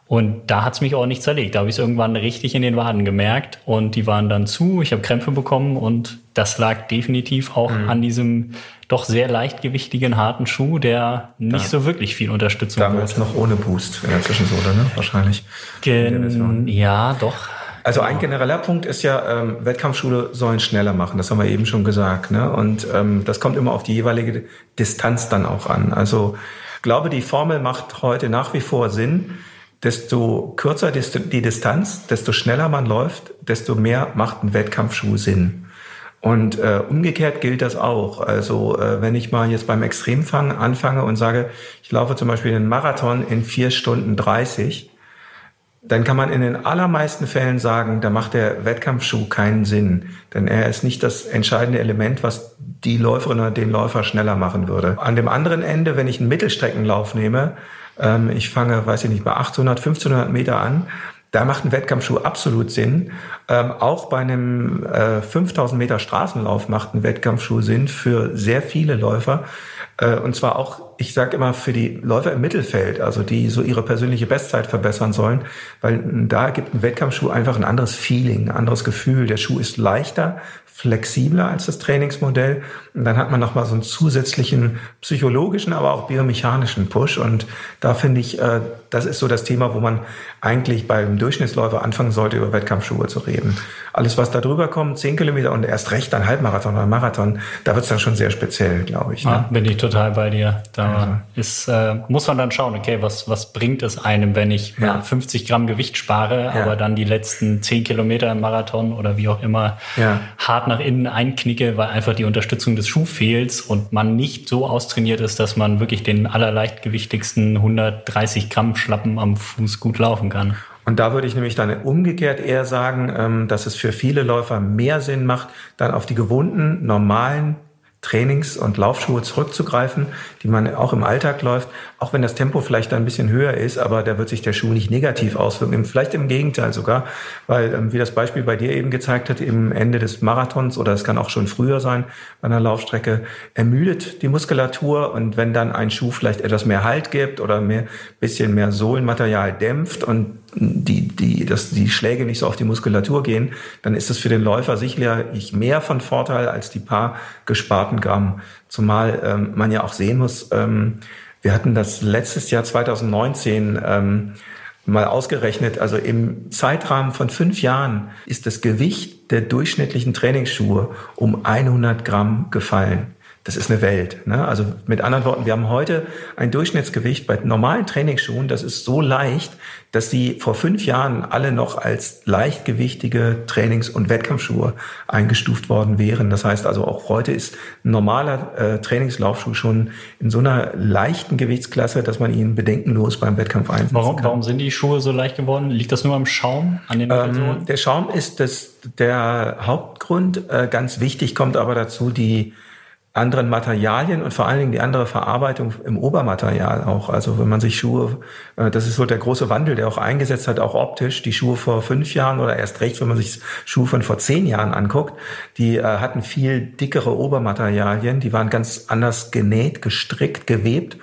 Und da hat's mich auch nicht zerlegt. Da habe ich es irgendwann richtig in den Waden gemerkt und die waren dann zu. Ich habe Krämpfe bekommen und das lag definitiv auch mhm. an diesem doch sehr leichtgewichtigen, harten Schuh, der nicht ja. so wirklich viel Unterstützung. Damals noch ohne Boost in der Zwischensohle, ne? Wahrscheinlich. Gen ja, doch. Also ein genereller Punkt ist ja, ähm, Wettkampfschule sollen schneller machen. Das haben wir eben schon gesagt. Ne? Und ähm, das kommt immer auf die jeweilige Distanz dann auch an. Also ich glaube, die Formel macht heute nach wie vor Sinn. Desto kürzer die Distanz, desto schneller man läuft, desto mehr macht ein Wettkampfschuh Sinn. Und äh, umgekehrt gilt das auch. Also äh, wenn ich mal jetzt beim Extremfang anfange und sage, ich laufe zum Beispiel einen Marathon in vier Stunden 30, dann kann man in den allermeisten Fällen sagen, da macht der Wettkampfschuh keinen Sinn. Denn er ist nicht das entscheidende Element, was die Läuferin oder den Läufer schneller machen würde. An dem anderen Ende, wenn ich einen Mittelstreckenlauf nehme, ähm, ich fange, weiß ich nicht, bei 800, 1500 Meter an, da macht ein Wettkampfschuh absolut Sinn. Ähm, auch bei einem äh, 5000 Meter Straßenlauf macht ein Wettkampfschuh Sinn für sehr viele Läufer. Äh, und zwar auch, ich sage immer, für die Läufer im Mittelfeld, also die so ihre persönliche Bestzeit verbessern sollen, weil da gibt ein Wettkampfschuh einfach ein anderes Feeling, ein anderes Gefühl. Der Schuh ist leichter, flexibler als das Trainingsmodell. Und dann hat man nochmal so einen zusätzlichen psychologischen, aber auch biomechanischen Push. Und da finde ich, äh, das ist so das Thema, wo man eigentlich beim Durchschnittsläufer anfangen sollte, über Wettkampfschuhe zu reden. Alles, was da drüber kommt, 10 Kilometer und erst recht dann Halbmarathon oder Marathon, da wird es dann schon sehr speziell, glaube ich. Ne? Ja, bin ich total bei dir. Da ja. ist, äh, muss man dann schauen, okay, was, was bringt es einem, wenn ich ja. 50 Gramm Gewicht spare, aber dann die letzten 10 Kilometer im Marathon oder wie auch immer hart nach innen einknicke, weil einfach die Unterstützung des Schuhs fehlt und man nicht so austrainiert ist, dass man wirklich den allerleichtgewichtigsten 130 Gramm Schlappen am Fuß gut laufen kann. Und da würde ich nämlich dann umgekehrt eher sagen, ähm, dass es für viele Läufer mehr Sinn macht, dann auf die gewohnten, normalen Trainings- und Laufschuhe zurückzugreifen, die man auch im Alltag läuft, auch wenn das Tempo vielleicht ein bisschen höher ist, aber da wird sich der Schuh nicht negativ auswirken, vielleicht im Gegenteil sogar, weil ähm, wie das Beispiel bei dir eben gezeigt hat, im Ende des Marathons oder es kann auch schon früher sein bei einer Laufstrecke, ermüdet die Muskulatur. Und wenn dann ein Schuh vielleicht etwas mehr Halt gibt oder mehr bisschen mehr Sohlenmaterial dämpft und die, die, dass die Schläge nicht so auf die Muskulatur gehen, dann ist es für den Läufer sicherlich mehr von Vorteil als die paar gesparten Gramm. Zumal ähm, man ja auch sehen muss, ähm, wir hatten das letztes Jahr 2019 ähm, mal ausgerechnet, also im Zeitrahmen von fünf Jahren ist das Gewicht der durchschnittlichen Trainingsschuhe um 100 Gramm gefallen das ist eine Welt. Ne? Also mit anderen Worten, wir haben heute ein Durchschnittsgewicht bei normalen Trainingsschuhen, das ist so leicht, dass sie vor fünf Jahren alle noch als leichtgewichtige Trainings- und Wettkampfschuhe eingestuft worden wären. Das heißt also auch heute ist ein normaler äh, Trainingslaufschuh schon in so einer leichten Gewichtsklasse, dass man ihn bedenkenlos beim Wettkampf einsetzen warum, kann. Warum sind die Schuhe so leicht geworden? Liegt das nur am Schaum an den ähm, Der Schaum ist das, der Hauptgrund. Äh, ganz wichtig kommt aber dazu die anderen Materialien und vor allen Dingen die andere Verarbeitung im Obermaterial auch. Also wenn man sich Schuhe, äh, das ist so der große Wandel, der auch eingesetzt hat, auch optisch. Die Schuhe vor fünf Jahren oder erst recht, wenn man sich Schuhe von vor zehn Jahren anguckt, die äh, hatten viel dickere Obermaterialien, die waren ganz anders genäht, gestrickt, gewebt.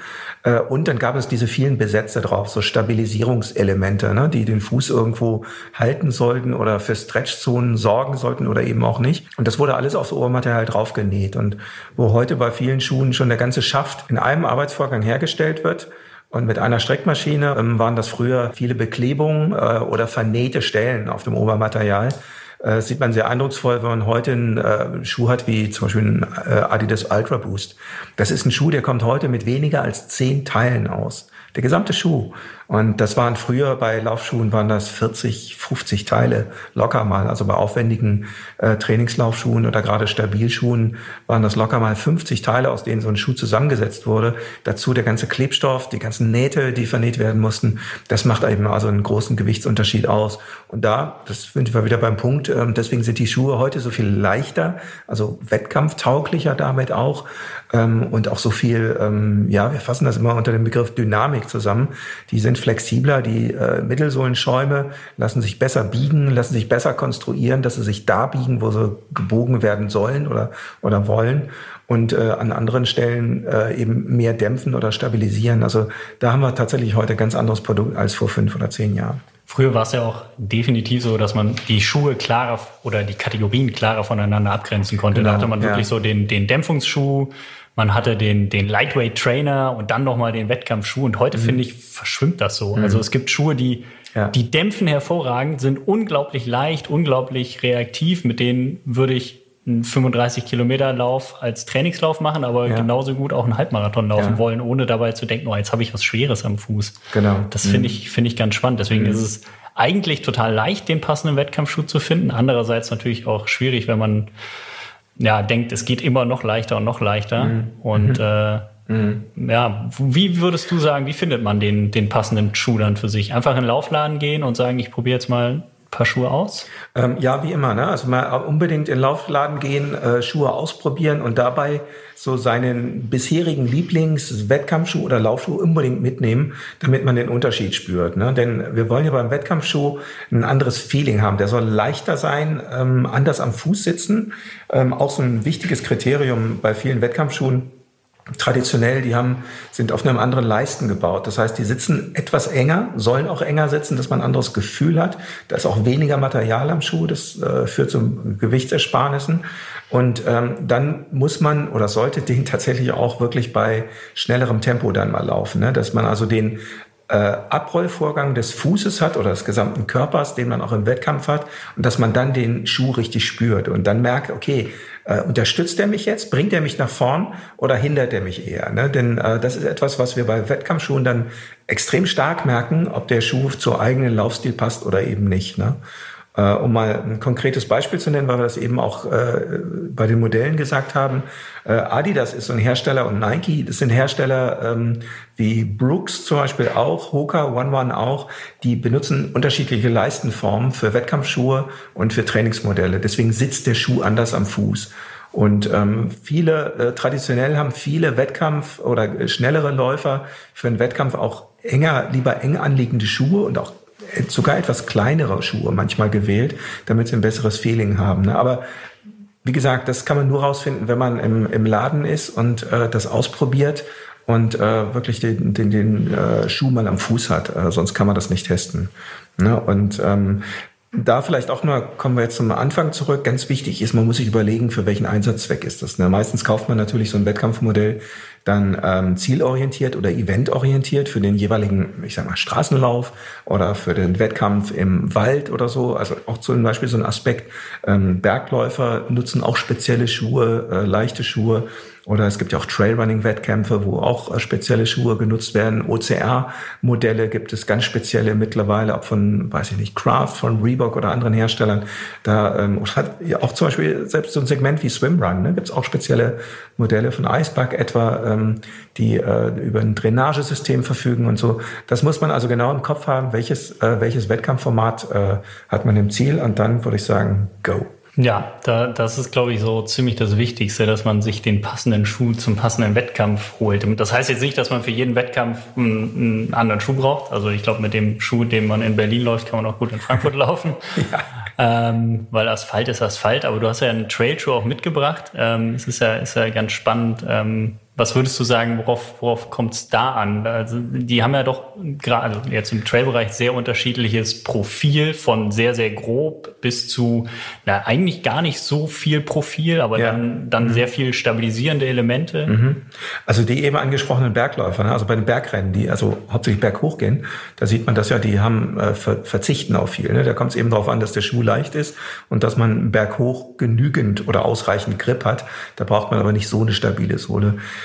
Äh, und dann gab es diese vielen Besätze drauf, so Stabilisierungselemente, ne, die den Fuß irgendwo halten sollten oder für Stretchzonen sorgen sollten oder eben auch nicht. Und das wurde alles aufs Obermaterial draufgenäht. Und wo heute bei vielen Schuhen schon der ganze Schaft in einem Arbeitsvorgang hergestellt wird, und mit einer Streckmaschine ähm, waren das früher viele Beklebungen äh, oder vernähte Stellen auf dem Obermaterial äh, sieht man sehr eindrucksvoll, wenn man heute einen äh, Schuh hat, wie zum Beispiel einen äh, Adidas Ultra Boost. Das ist ein Schuh, der kommt heute mit weniger als zehn Teilen aus. Der gesamte Schuh. Und das waren früher bei Laufschuhen waren das 40, 50 Teile locker mal. Also bei aufwendigen äh, Trainingslaufschuhen oder gerade Stabilschuhen waren das locker mal 50 Teile, aus denen so ein Schuh zusammengesetzt wurde. Dazu der ganze Klebstoff, die ganzen Nähte, die vernäht werden mussten. Das macht eben also einen großen Gewichtsunterschied aus. Und da, das sind wir wieder beim Punkt, äh, deswegen sind die Schuhe heute so viel leichter, also wettkampftauglicher damit auch. Ähm, und auch so viel, ähm, ja, wir fassen das immer unter dem Begriff Dynamik zusammen. Die sind flexibler, die äh, Mittelsohlenschäume lassen sich besser biegen, lassen sich besser konstruieren, dass sie sich da biegen, wo sie gebogen werden sollen oder, oder wollen und äh, an anderen Stellen äh, eben mehr dämpfen oder stabilisieren. Also da haben wir tatsächlich heute ein ganz anderes Produkt als vor fünf oder zehn Jahren. Früher war es ja auch definitiv so, dass man die Schuhe klarer oder die Kategorien klarer voneinander abgrenzen konnte. Genau, da hatte man wirklich ja. so den, den Dämpfungsschuh, man hatte den, den Lightweight Trainer und dann nochmal den Wettkampfschuh. Und heute, mhm. finde ich, verschwimmt das so. Mhm. Also es gibt Schuhe, die, ja. die dämpfen hervorragend, sind unglaublich leicht, unglaublich reaktiv. Mit denen würde ich einen 35 Kilometer Lauf als Trainingslauf machen, aber ja. genauso gut auch einen Halbmarathon laufen ja. wollen, ohne dabei zu denken, oh, jetzt habe ich was Schweres am Fuß. Genau. Das finde mhm. ich, finde ich ganz spannend. Deswegen mhm. ist es eigentlich total leicht, den passenden Wettkampfschuh zu finden. Andererseits natürlich auch schwierig, wenn man ja, denkt, es geht immer noch leichter und noch leichter. Mhm. Und mhm. äh, mhm. ja, wie würdest du sagen, wie findet man den, den passenden Schuh dann für sich? Einfach in den Laufladen gehen und sagen, ich probiere jetzt mal paar Schuhe aus? Ähm, ja, wie immer. Ne? Also mal unbedingt in den Laufladen gehen, äh, Schuhe ausprobieren und dabei so seinen bisherigen Lieblings-Wettkampfschuh oder Laufschuh unbedingt mitnehmen, damit man den Unterschied spürt. Ne? Denn wir wollen ja beim Wettkampfschuh ein anderes Feeling haben. Der soll leichter sein, ähm, anders am Fuß sitzen. Ähm, auch so ein wichtiges Kriterium bei vielen Wettkampfschuhen traditionell, die haben, sind auf einem anderen Leisten gebaut. Das heißt, die sitzen etwas enger, sollen auch enger sitzen, dass man ein anderes Gefühl hat. Da ist auch weniger Material am Schuh, das äh, führt zu Gewichtsersparnissen. Und ähm, dann muss man oder sollte den tatsächlich auch wirklich bei schnellerem Tempo dann mal laufen, ne? dass man also den äh, Abrollvorgang des Fußes hat oder des gesamten Körpers, den man auch im Wettkampf hat, und dass man dann den Schuh richtig spürt und dann merkt, okay, äh, unterstützt er mich jetzt, bringt er mich nach vorn oder hindert er mich eher? Ne? Denn äh, das ist etwas, was wir bei Wettkampfschuhen dann extrem stark merken, ob der Schuh zur eigenen Laufstil passt oder eben nicht. Ne? Äh, um mal ein konkretes Beispiel zu nennen, weil wir das eben auch äh, bei den Modellen gesagt haben. Äh, Adidas ist so ein Hersteller und Nike, das sind Hersteller ähm, wie Brooks zum Beispiel auch, Hoka, One One auch, die benutzen unterschiedliche Leistenformen für Wettkampfschuhe und für Trainingsmodelle. Deswegen sitzt der Schuh anders am Fuß. Und ähm, viele, äh, traditionell haben viele Wettkampf- oder schnellere Läufer für einen Wettkampf auch enger, lieber eng anliegende Schuhe und auch sogar etwas kleinere Schuhe manchmal gewählt, damit sie ein besseres Feeling haben. Ne? Aber wie gesagt, das kann man nur rausfinden, wenn man im, im Laden ist und äh, das ausprobiert und äh, wirklich den, den, den äh, Schuh mal am Fuß hat. Äh, sonst kann man das nicht testen. Ne? Und ähm, da vielleicht auch nur, kommen wir jetzt zum Anfang zurück, ganz wichtig ist, man muss sich überlegen, für welchen Einsatzzweck ist das. Ne? Meistens kauft man natürlich so ein Wettkampfmodell dann ähm, zielorientiert oder eventorientiert für den jeweiligen, ich sag mal, Straßenlauf oder für den Wettkampf im Wald oder so. Also auch zum Beispiel so ein Aspekt, ähm, Bergläufer nutzen auch spezielle Schuhe, äh, leichte Schuhe oder es gibt ja auch Trailrunning-Wettkämpfe, wo auch äh, spezielle Schuhe genutzt werden. OCR-Modelle gibt es ganz spezielle mittlerweile, ob von, weiß ich nicht, Craft, von Reebok oder anderen Herstellern. Da ähm, oder auch zum Beispiel selbst so ein Segment wie Swimrun, ne, gibt es auch spezielle Modelle von Iceberg etwa, ähm, die äh, über ein Drainagesystem verfügen und so. Das muss man also genau im Kopf haben, welches, äh, welches Wettkampfformat äh, hat man im Ziel und dann würde ich sagen, go. Ja, da, das ist, glaube ich, so ziemlich das Wichtigste, dass man sich den passenden Schuh zum passenden Wettkampf holt. Das heißt jetzt nicht, dass man für jeden Wettkampf einen, einen anderen Schuh braucht. Also ich glaube, mit dem Schuh, den man in Berlin läuft, kann man auch gut in Frankfurt laufen. ja. Ähm, weil Asphalt ist Asphalt. Aber du hast ja einen Trailschuh auch mitgebracht. Ähm, es ist ja, ist ja ganz spannend. Ähm, was würdest du sagen, worauf, worauf kommt es da an? Also die haben ja doch gerade also jetzt im Trailbereich sehr unterschiedliches Profil von sehr, sehr grob bis zu na, eigentlich gar nicht so viel Profil, aber ja. dann, dann mhm. sehr viel stabilisierende Elemente. Mhm. Also die eben angesprochenen Bergläufer, ne? also bei den Bergrennen, die also hauptsächlich berghoch gehen, da sieht man das ja, die haben äh, ver verzichten auf viel. Ne? Da kommt es eben darauf an, dass der Schuh leicht ist und dass man berghoch genügend oder ausreichend Grip hat. Da braucht man aber nicht so eine stabile Sohle.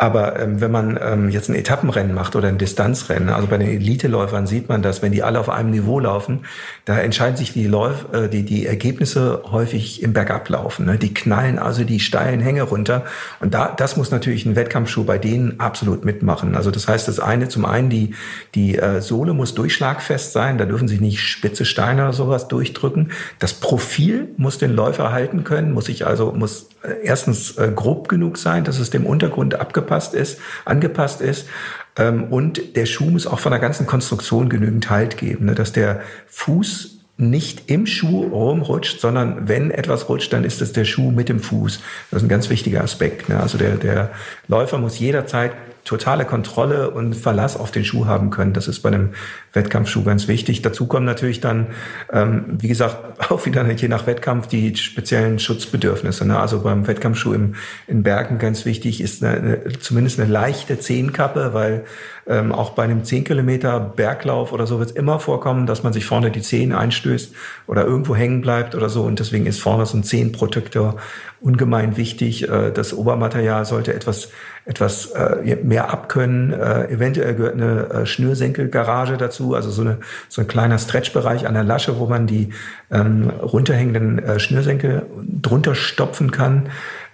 Aber ähm, wenn man ähm, jetzt ein Etappenrennen macht oder ein Distanzrennen, also bei den Eliteläufern sieht man das, wenn die alle auf einem Niveau laufen, da entscheiden sich die, Läuf äh, die, die Ergebnisse häufig im Bergablaufen. Ne? Die knallen also die steilen Hänge runter. Und da, das muss natürlich ein Wettkampfschuh bei denen absolut mitmachen. Also das heißt, das eine, zum einen die, die äh, Sohle muss durchschlagfest sein, da dürfen sich nicht spitze Steine oder sowas durchdrücken. Das Profil muss den Läufer halten können, muss sich also, muss äh, erstens äh, grob genug sein, dass es dem Untergrund abgepasst angepasst ist, angepasst ist. Ähm, und der Schuh muss auch von der ganzen Konstruktion genügend Halt geben, ne, dass der Fuß nicht im Schuh rumrutscht, sondern wenn etwas rutscht, dann ist es der Schuh mit dem Fuß. Das ist ein ganz wichtiger Aspekt. Ne? Also der, der Läufer muss jederzeit totale Kontrolle und Verlass auf den Schuh haben können. Das ist bei einem Wettkampfschuh ganz wichtig. Dazu kommen natürlich dann, ähm, wie gesagt, auch wieder je nach Wettkampf die speziellen Schutzbedürfnisse. Ne? Also beim Wettkampfschuh im, in Bergen ganz wichtig ist eine, eine, zumindest eine leichte Zehenkappe, weil ähm, auch bei einem 10 Kilometer Berglauf oder so wird es immer vorkommen, dass man sich vorne die Zehen einstößt oder irgendwo hängen bleibt oder so. Und deswegen ist vorne so ein Zehenprotektor ungemein wichtig. Äh, das Obermaterial sollte etwas etwas äh, mehr abkönnen. Äh, eventuell gehört eine äh, Schnürsenkelgarage dazu, also so, eine, so ein kleiner Stretchbereich an der Lasche, wo man die ähm, runterhängenden äh, Schnürsenkel drunter stopfen kann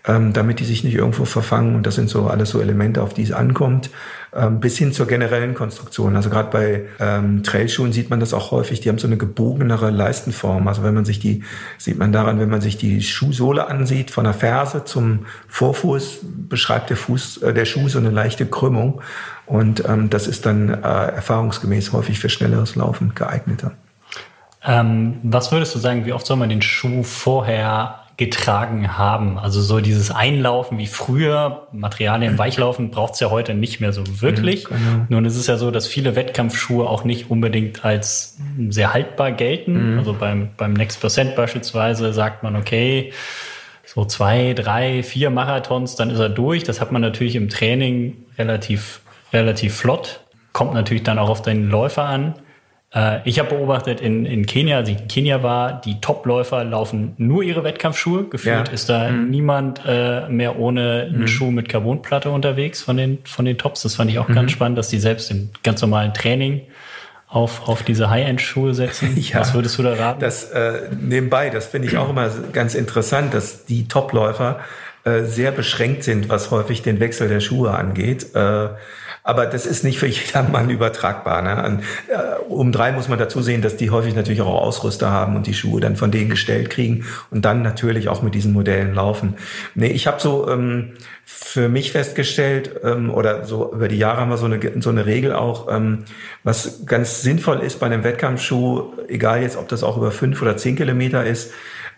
ähm, damit die sich nicht irgendwo verfangen. Und das sind so alles so Elemente, auf die es ankommt, ähm, bis hin zur generellen Konstruktion. Also gerade bei ähm, Trailschuhen sieht man das auch häufig, die haben so eine gebogenere Leistenform. Also wenn man sich die, sieht man daran, wenn man sich die Schuhsohle ansieht, von der Ferse zum Vorfuß beschreibt der Fuß, äh, der Schuh so eine leichte Krümmung. Und ähm, das ist dann äh, erfahrungsgemäß häufig für schnelleres Laufen geeigneter. Ähm, was würdest du sagen, wie oft soll man den Schuh vorher getragen haben. Also so dieses Einlaufen wie früher, Materialien weichlaufen, braucht es ja heute nicht mehr so wirklich. Mhm, genau. Nun ist es ja so, dass viele Wettkampfschuhe auch nicht unbedingt als sehr haltbar gelten. Mhm. Also beim, beim Next Percent beispielsweise sagt man, okay, so zwei, drei, vier Marathons, dann ist er durch. Das hat man natürlich im Training relativ, relativ flott. Kommt natürlich dann auch auf den Läufer an. Äh, ich habe beobachtet in, in Kenia, als ich in Kenia war, die Topläufer laufen nur ihre Wettkampfschuhe. Gefühlt ja. ist da mhm. niemand äh, mehr ohne einen mhm. Schuh mit Carbonplatte unterwegs von den, von den Tops. Das fand ich auch mhm. ganz spannend, dass die selbst im ganz normalen Training auf, auf diese High-End-Schuhe setzen. Ja, Was würdest du da raten? Das äh, nebenbei, das finde ich auch immer ganz interessant, dass die Topläufer äh, sehr beschränkt sind, was häufig den Wechsel der Schuhe angeht. Äh, aber das ist nicht für jedermann übertragbar. Ne? Äh, um drei muss man dazu sehen, dass die häufig natürlich auch Ausrüster haben und die Schuhe dann von denen gestellt kriegen und dann natürlich auch mit diesen Modellen laufen. Nee, ich habe so ähm, für mich festgestellt, ähm, oder so über die Jahre haben wir so eine, so eine Regel auch, ähm, was ganz sinnvoll ist bei einem Wettkampfschuh, egal jetzt, ob das auch über fünf oder zehn Kilometer ist,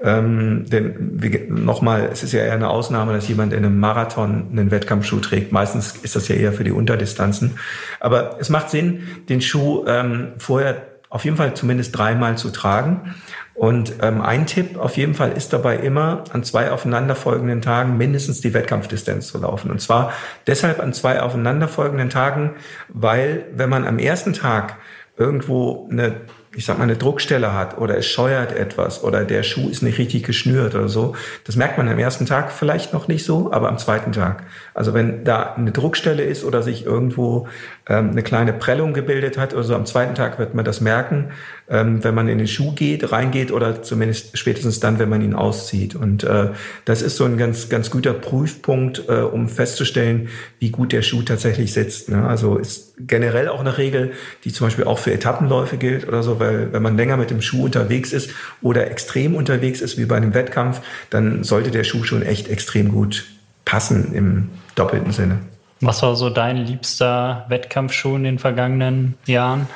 ähm, denn nochmal, es ist ja eher eine Ausnahme, dass jemand in einem Marathon einen Wettkampfschuh trägt. Meistens ist das ja eher für die Unterdistanzen. Aber es macht Sinn, den Schuh ähm, vorher auf jeden Fall zumindest dreimal zu tragen. Und ähm, ein Tipp auf jeden Fall ist dabei immer, an zwei aufeinanderfolgenden Tagen mindestens die Wettkampfdistanz zu laufen. Und zwar deshalb an zwei aufeinanderfolgenden Tagen, weil wenn man am ersten Tag irgendwo eine ich sag mal, eine Druckstelle hat oder es scheuert etwas oder der Schuh ist nicht richtig geschnürt oder so, das merkt man am ersten Tag vielleicht noch nicht so, aber am zweiten Tag. Also wenn da eine Druckstelle ist oder sich irgendwo eine kleine Prellung gebildet hat oder so, am zweiten Tag wird man das merken. ähm, wenn man in den Schuh geht, reingeht oder zumindest spätestens dann, wenn man ihn auszieht. Und äh, das ist so ein ganz, ganz guter Prüfpunkt, äh, um festzustellen, wie gut der Schuh tatsächlich sitzt. Ne? Also ist generell auch eine Regel, die zum Beispiel auch für Etappenläufe gilt oder so, weil wenn man länger mit dem Schuh unterwegs ist oder extrem unterwegs ist, wie bei einem Wettkampf, dann sollte der Schuh schon echt extrem gut passen im doppelten Sinne. Was war so dein liebster Wettkampfschuh in den vergangenen Jahren?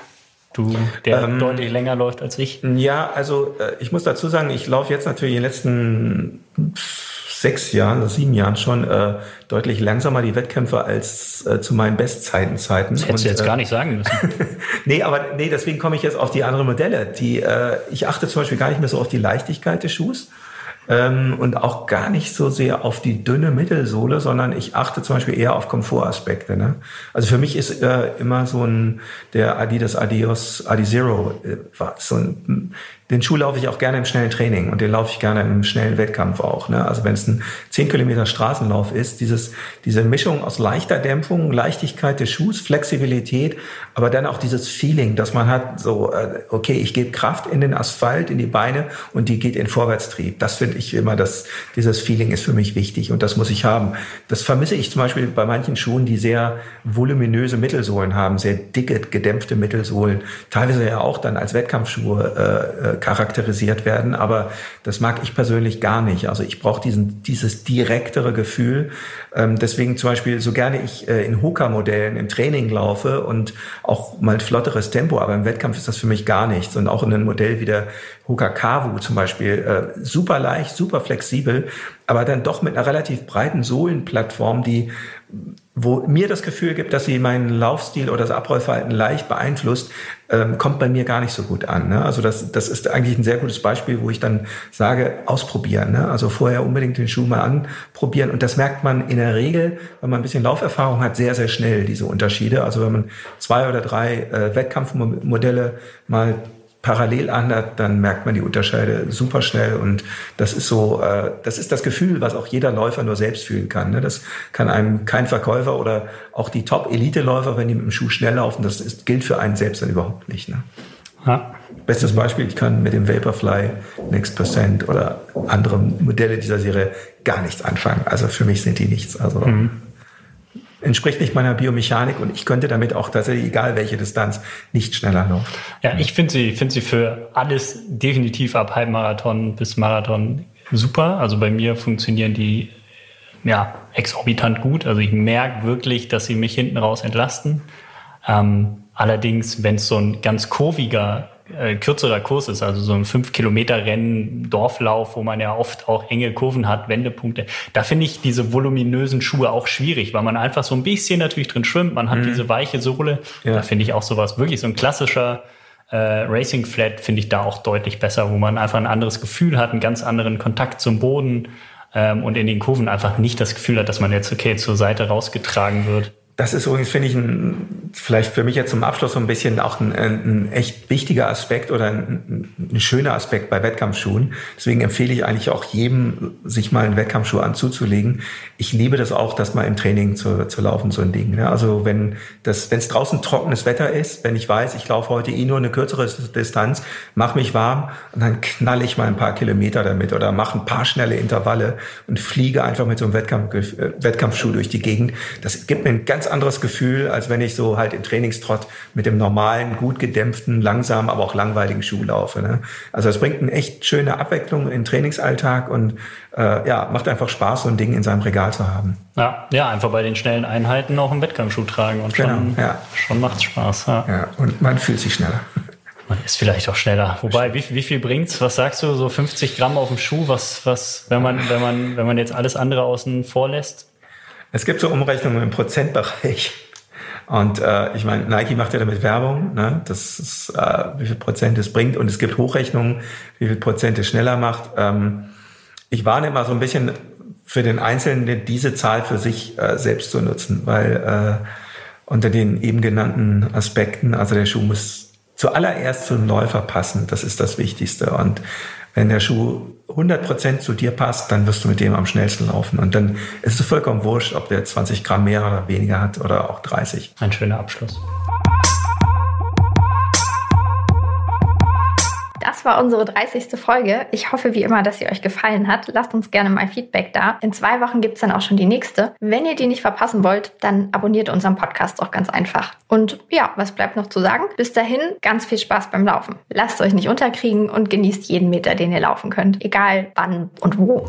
Du, der ähm, deutlich länger läuft als ich. Ja, also äh, ich muss dazu sagen, ich laufe jetzt natürlich in den letzten sechs Jahren, sieben Jahren schon äh, deutlich langsamer die Wettkämpfe als äh, zu meinen Bestzeitenzeiten. Das hättest du jetzt äh, gar nicht sagen müssen. nee, aber nee, deswegen komme ich jetzt auf die anderen Modelle. Die, äh, ich achte zum Beispiel gar nicht mehr so auf die Leichtigkeit des Schuhs ähm, und auch gar nicht so sehr auf die dünne Mittelsohle, sondern ich achte zum Beispiel eher auf Komfortaspekte. Ne? Also für mich ist äh, immer so ein der Adidas Adios Adizero äh, so ein den Schuh laufe ich auch gerne im schnellen Training und den laufe ich gerne im schnellen Wettkampf auch. Ne? Also wenn es ein 10 Kilometer Straßenlauf ist, dieses, diese Mischung aus leichter Dämpfung, Leichtigkeit des Schuhs, Flexibilität, aber dann auch dieses Feeling, dass man hat, so, äh, okay, ich gebe Kraft in den Asphalt, in die Beine und die geht in Vorwärtstrieb. Das finde ich immer, dass dieses Feeling ist für mich wichtig und das muss ich haben. Das vermisse ich zum Beispiel bei manchen Schuhen, die sehr voluminöse Mittelsohlen haben, sehr dicke, gedämpfte Mittelsohlen, teilweise ja auch dann als Wettkampfschuhe äh, äh charakterisiert werden. Aber das mag ich persönlich gar nicht. Also ich brauche diesen, dieses direktere Gefühl. Ähm, deswegen zum Beispiel, so gerne ich äh, in Hoka-Modellen im Training laufe und auch mal flotteres Tempo, aber im Wettkampf ist das für mich gar nichts. Und auch in einem Modell wie der Hoka Kavu zum Beispiel, äh, super leicht, super flexibel, aber dann doch mit einer relativ breiten Sohlenplattform, die wo mir das Gefühl gibt, dass sie meinen Laufstil oder das Abrollverhalten leicht beeinflusst, ähm, kommt bei mir gar nicht so gut an. Ne? Also das, das ist eigentlich ein sehr gutes Beispiel, wo ich dann sage, ausprobieren. Ne? Also vorher unbedingt den Schuh mal anprobieren. Und das merkt man in der Regel, wenn man ein bisschen Lauferfahrung hat, sehr, sehr schnell, diese Unterschiede. Also wenn man zwei oder drei äh, Wettkampfmodelle mal parallel anhat, dann merkt man die Unterschiede super schnell und das ist so, äh, das ist das Gefühl, was auch jeder Läufer nur selbst fühlen kann. Ne? Das kann einem kein Verkäufer oder auch die Top-Elite-Läufer, wenn die mit dem Schuh schnell laufen, das ist, gilt für einen selbst dann überhaupt nicht. Ne? Ja. Bestes Beispiel, ich kann mit dem Vaporfly Next Percent oder andere Modelle dieser Serie gar nichts anfangen. Also für mich sind die nichts. Also mhm entspricht nicht meiner Biomechanik und ich könnte damit auch tatsächlich, egal welche Distanz, nicht schneller laufen. Ja, ich finde sie, finde sie für alles definitiv ab Halbmarathon bis Marathon super. Also bei mir funktionieren die ja exorbitant gut. Also ich merke wirklich, dass sie mich hinten raus entlasten. Ähm, allerdings, wenn es so ein ganz kurviger äh, kürzerer Kurs ist, also so ein 5-Kilometer-Rennen, Dorflauf, wo man ja oft auch enge Kurven hat, Wendepunkte. Da finde ich diese voluminösen Schuhe auch schwierig, weil man einfach so ein bisschen natürlich drin schwimmt. Man hat mhm. diese weiche Sohle. Ja. Da finde ich auch sowas wirklich so ein klassischer äh, Racing Flat finde ich da auch deutlich besser, wo man einfach ein anderes Gefühl hat, einen ganz anderen Kontakt zum Boden ähm, und in den Kurven einfach nicht das Gefühl hat, dass man jetzt okay zur Seite rausgetragen wird. Das ist übrigens, finde ich, ein, vielleicht für mich jetzt zum Abschluss so ein bisschen auch ein, ein echt wichtiger Aspekt oder ein, ein, schöner Aspekt bei Wettkampfschuhen. Deswegen empfehle ich eigentlich auch jedem, sich mal einen Wettkampfschuh anzuzulegen. Ich liebe das auch, das mal im Training zu, zu laufen, so ein Ding. Ne? Also wenn es draußen trockenes Wetter ist, wenn ich weiß, ich laufe heute eh nur eine kürzere Distanz, mach mich warm und dann knall ich mal ein paar Kilometer damit oder mache ein paar schnelle Intervalle und fliege einfach mit so einem Wettkampf, äh, Wettkampfschuh durch die Gegend. Das gibt mir ein ganz anderes Gefühl, als wenn ich so halt im Trainingstrott mit dem normalen, gut gedämpften, langsamen, aber auch langweiligen Schuh laufe. Ne? Also es bringt eine echt schöne Abwechslung im Trainingsalltag und äh, ja, macht einfach Spaß, so ein Ding in seinem Regal zu haben. Ja, ja einfach bei den schnellen Einheiten auch einen Wettkampfschuh tragen und schon, genau, ja. schon macht's Spaß. Ja. ja, und man fühlt sich schneller. Man ist vielleicht auch schneller. Wobei, wie, wie viel bringt's? Was sagst du? So 50 Gramm auf dem Schuh? Was, was, wenn man, wenn man, wenn man jetzt alles andere außen vor lässt? Es gibt so Umrechnungen im Prozentbereich. Und äh, ich meine, Nike macht ja damit Werbung, ne? das ist, äh, wie viel Prozent es bringt. Und es gibt Hochrechnungen, wie viel Prozent es schneller macht. Ähm, ich warne immer so ein bisschen für den Einzelnen, diese Zahl für sich äh, selbst zu nutzen, weil äh, unter den eben genannten Aspekten, also der Schuh muss zuallererst zum Läufer passen. Das ist das Wichtigste. Und wenn der Schuh 100% zu dir passt, dann wirst du mit dem am schnellsten laufen. Und dann ist es vollkommen wurscht, ob der 20 Gramm mehr oder weniger hat oder auch 30. Ein schöner Abschluss. Das war unsere 30. Folge. Ich hoffe wie immer, dass sie euch gefallen hat. Lasst uns gerne mal Feedback da. In zwei Wochen gibt's dann auch schon die nächste. Wenn ihr die nicht verpassen wollt, dann abonniert unseren Podcast auch ganz einfach. Und ja, was bleibt noch zu sagen? Bis dahin, ganz viel Spaß beim Laufen. Lasst euch nicht unterkriegen und genießt jeden Meter, den ihr laufen könnt. Egal wann und wo.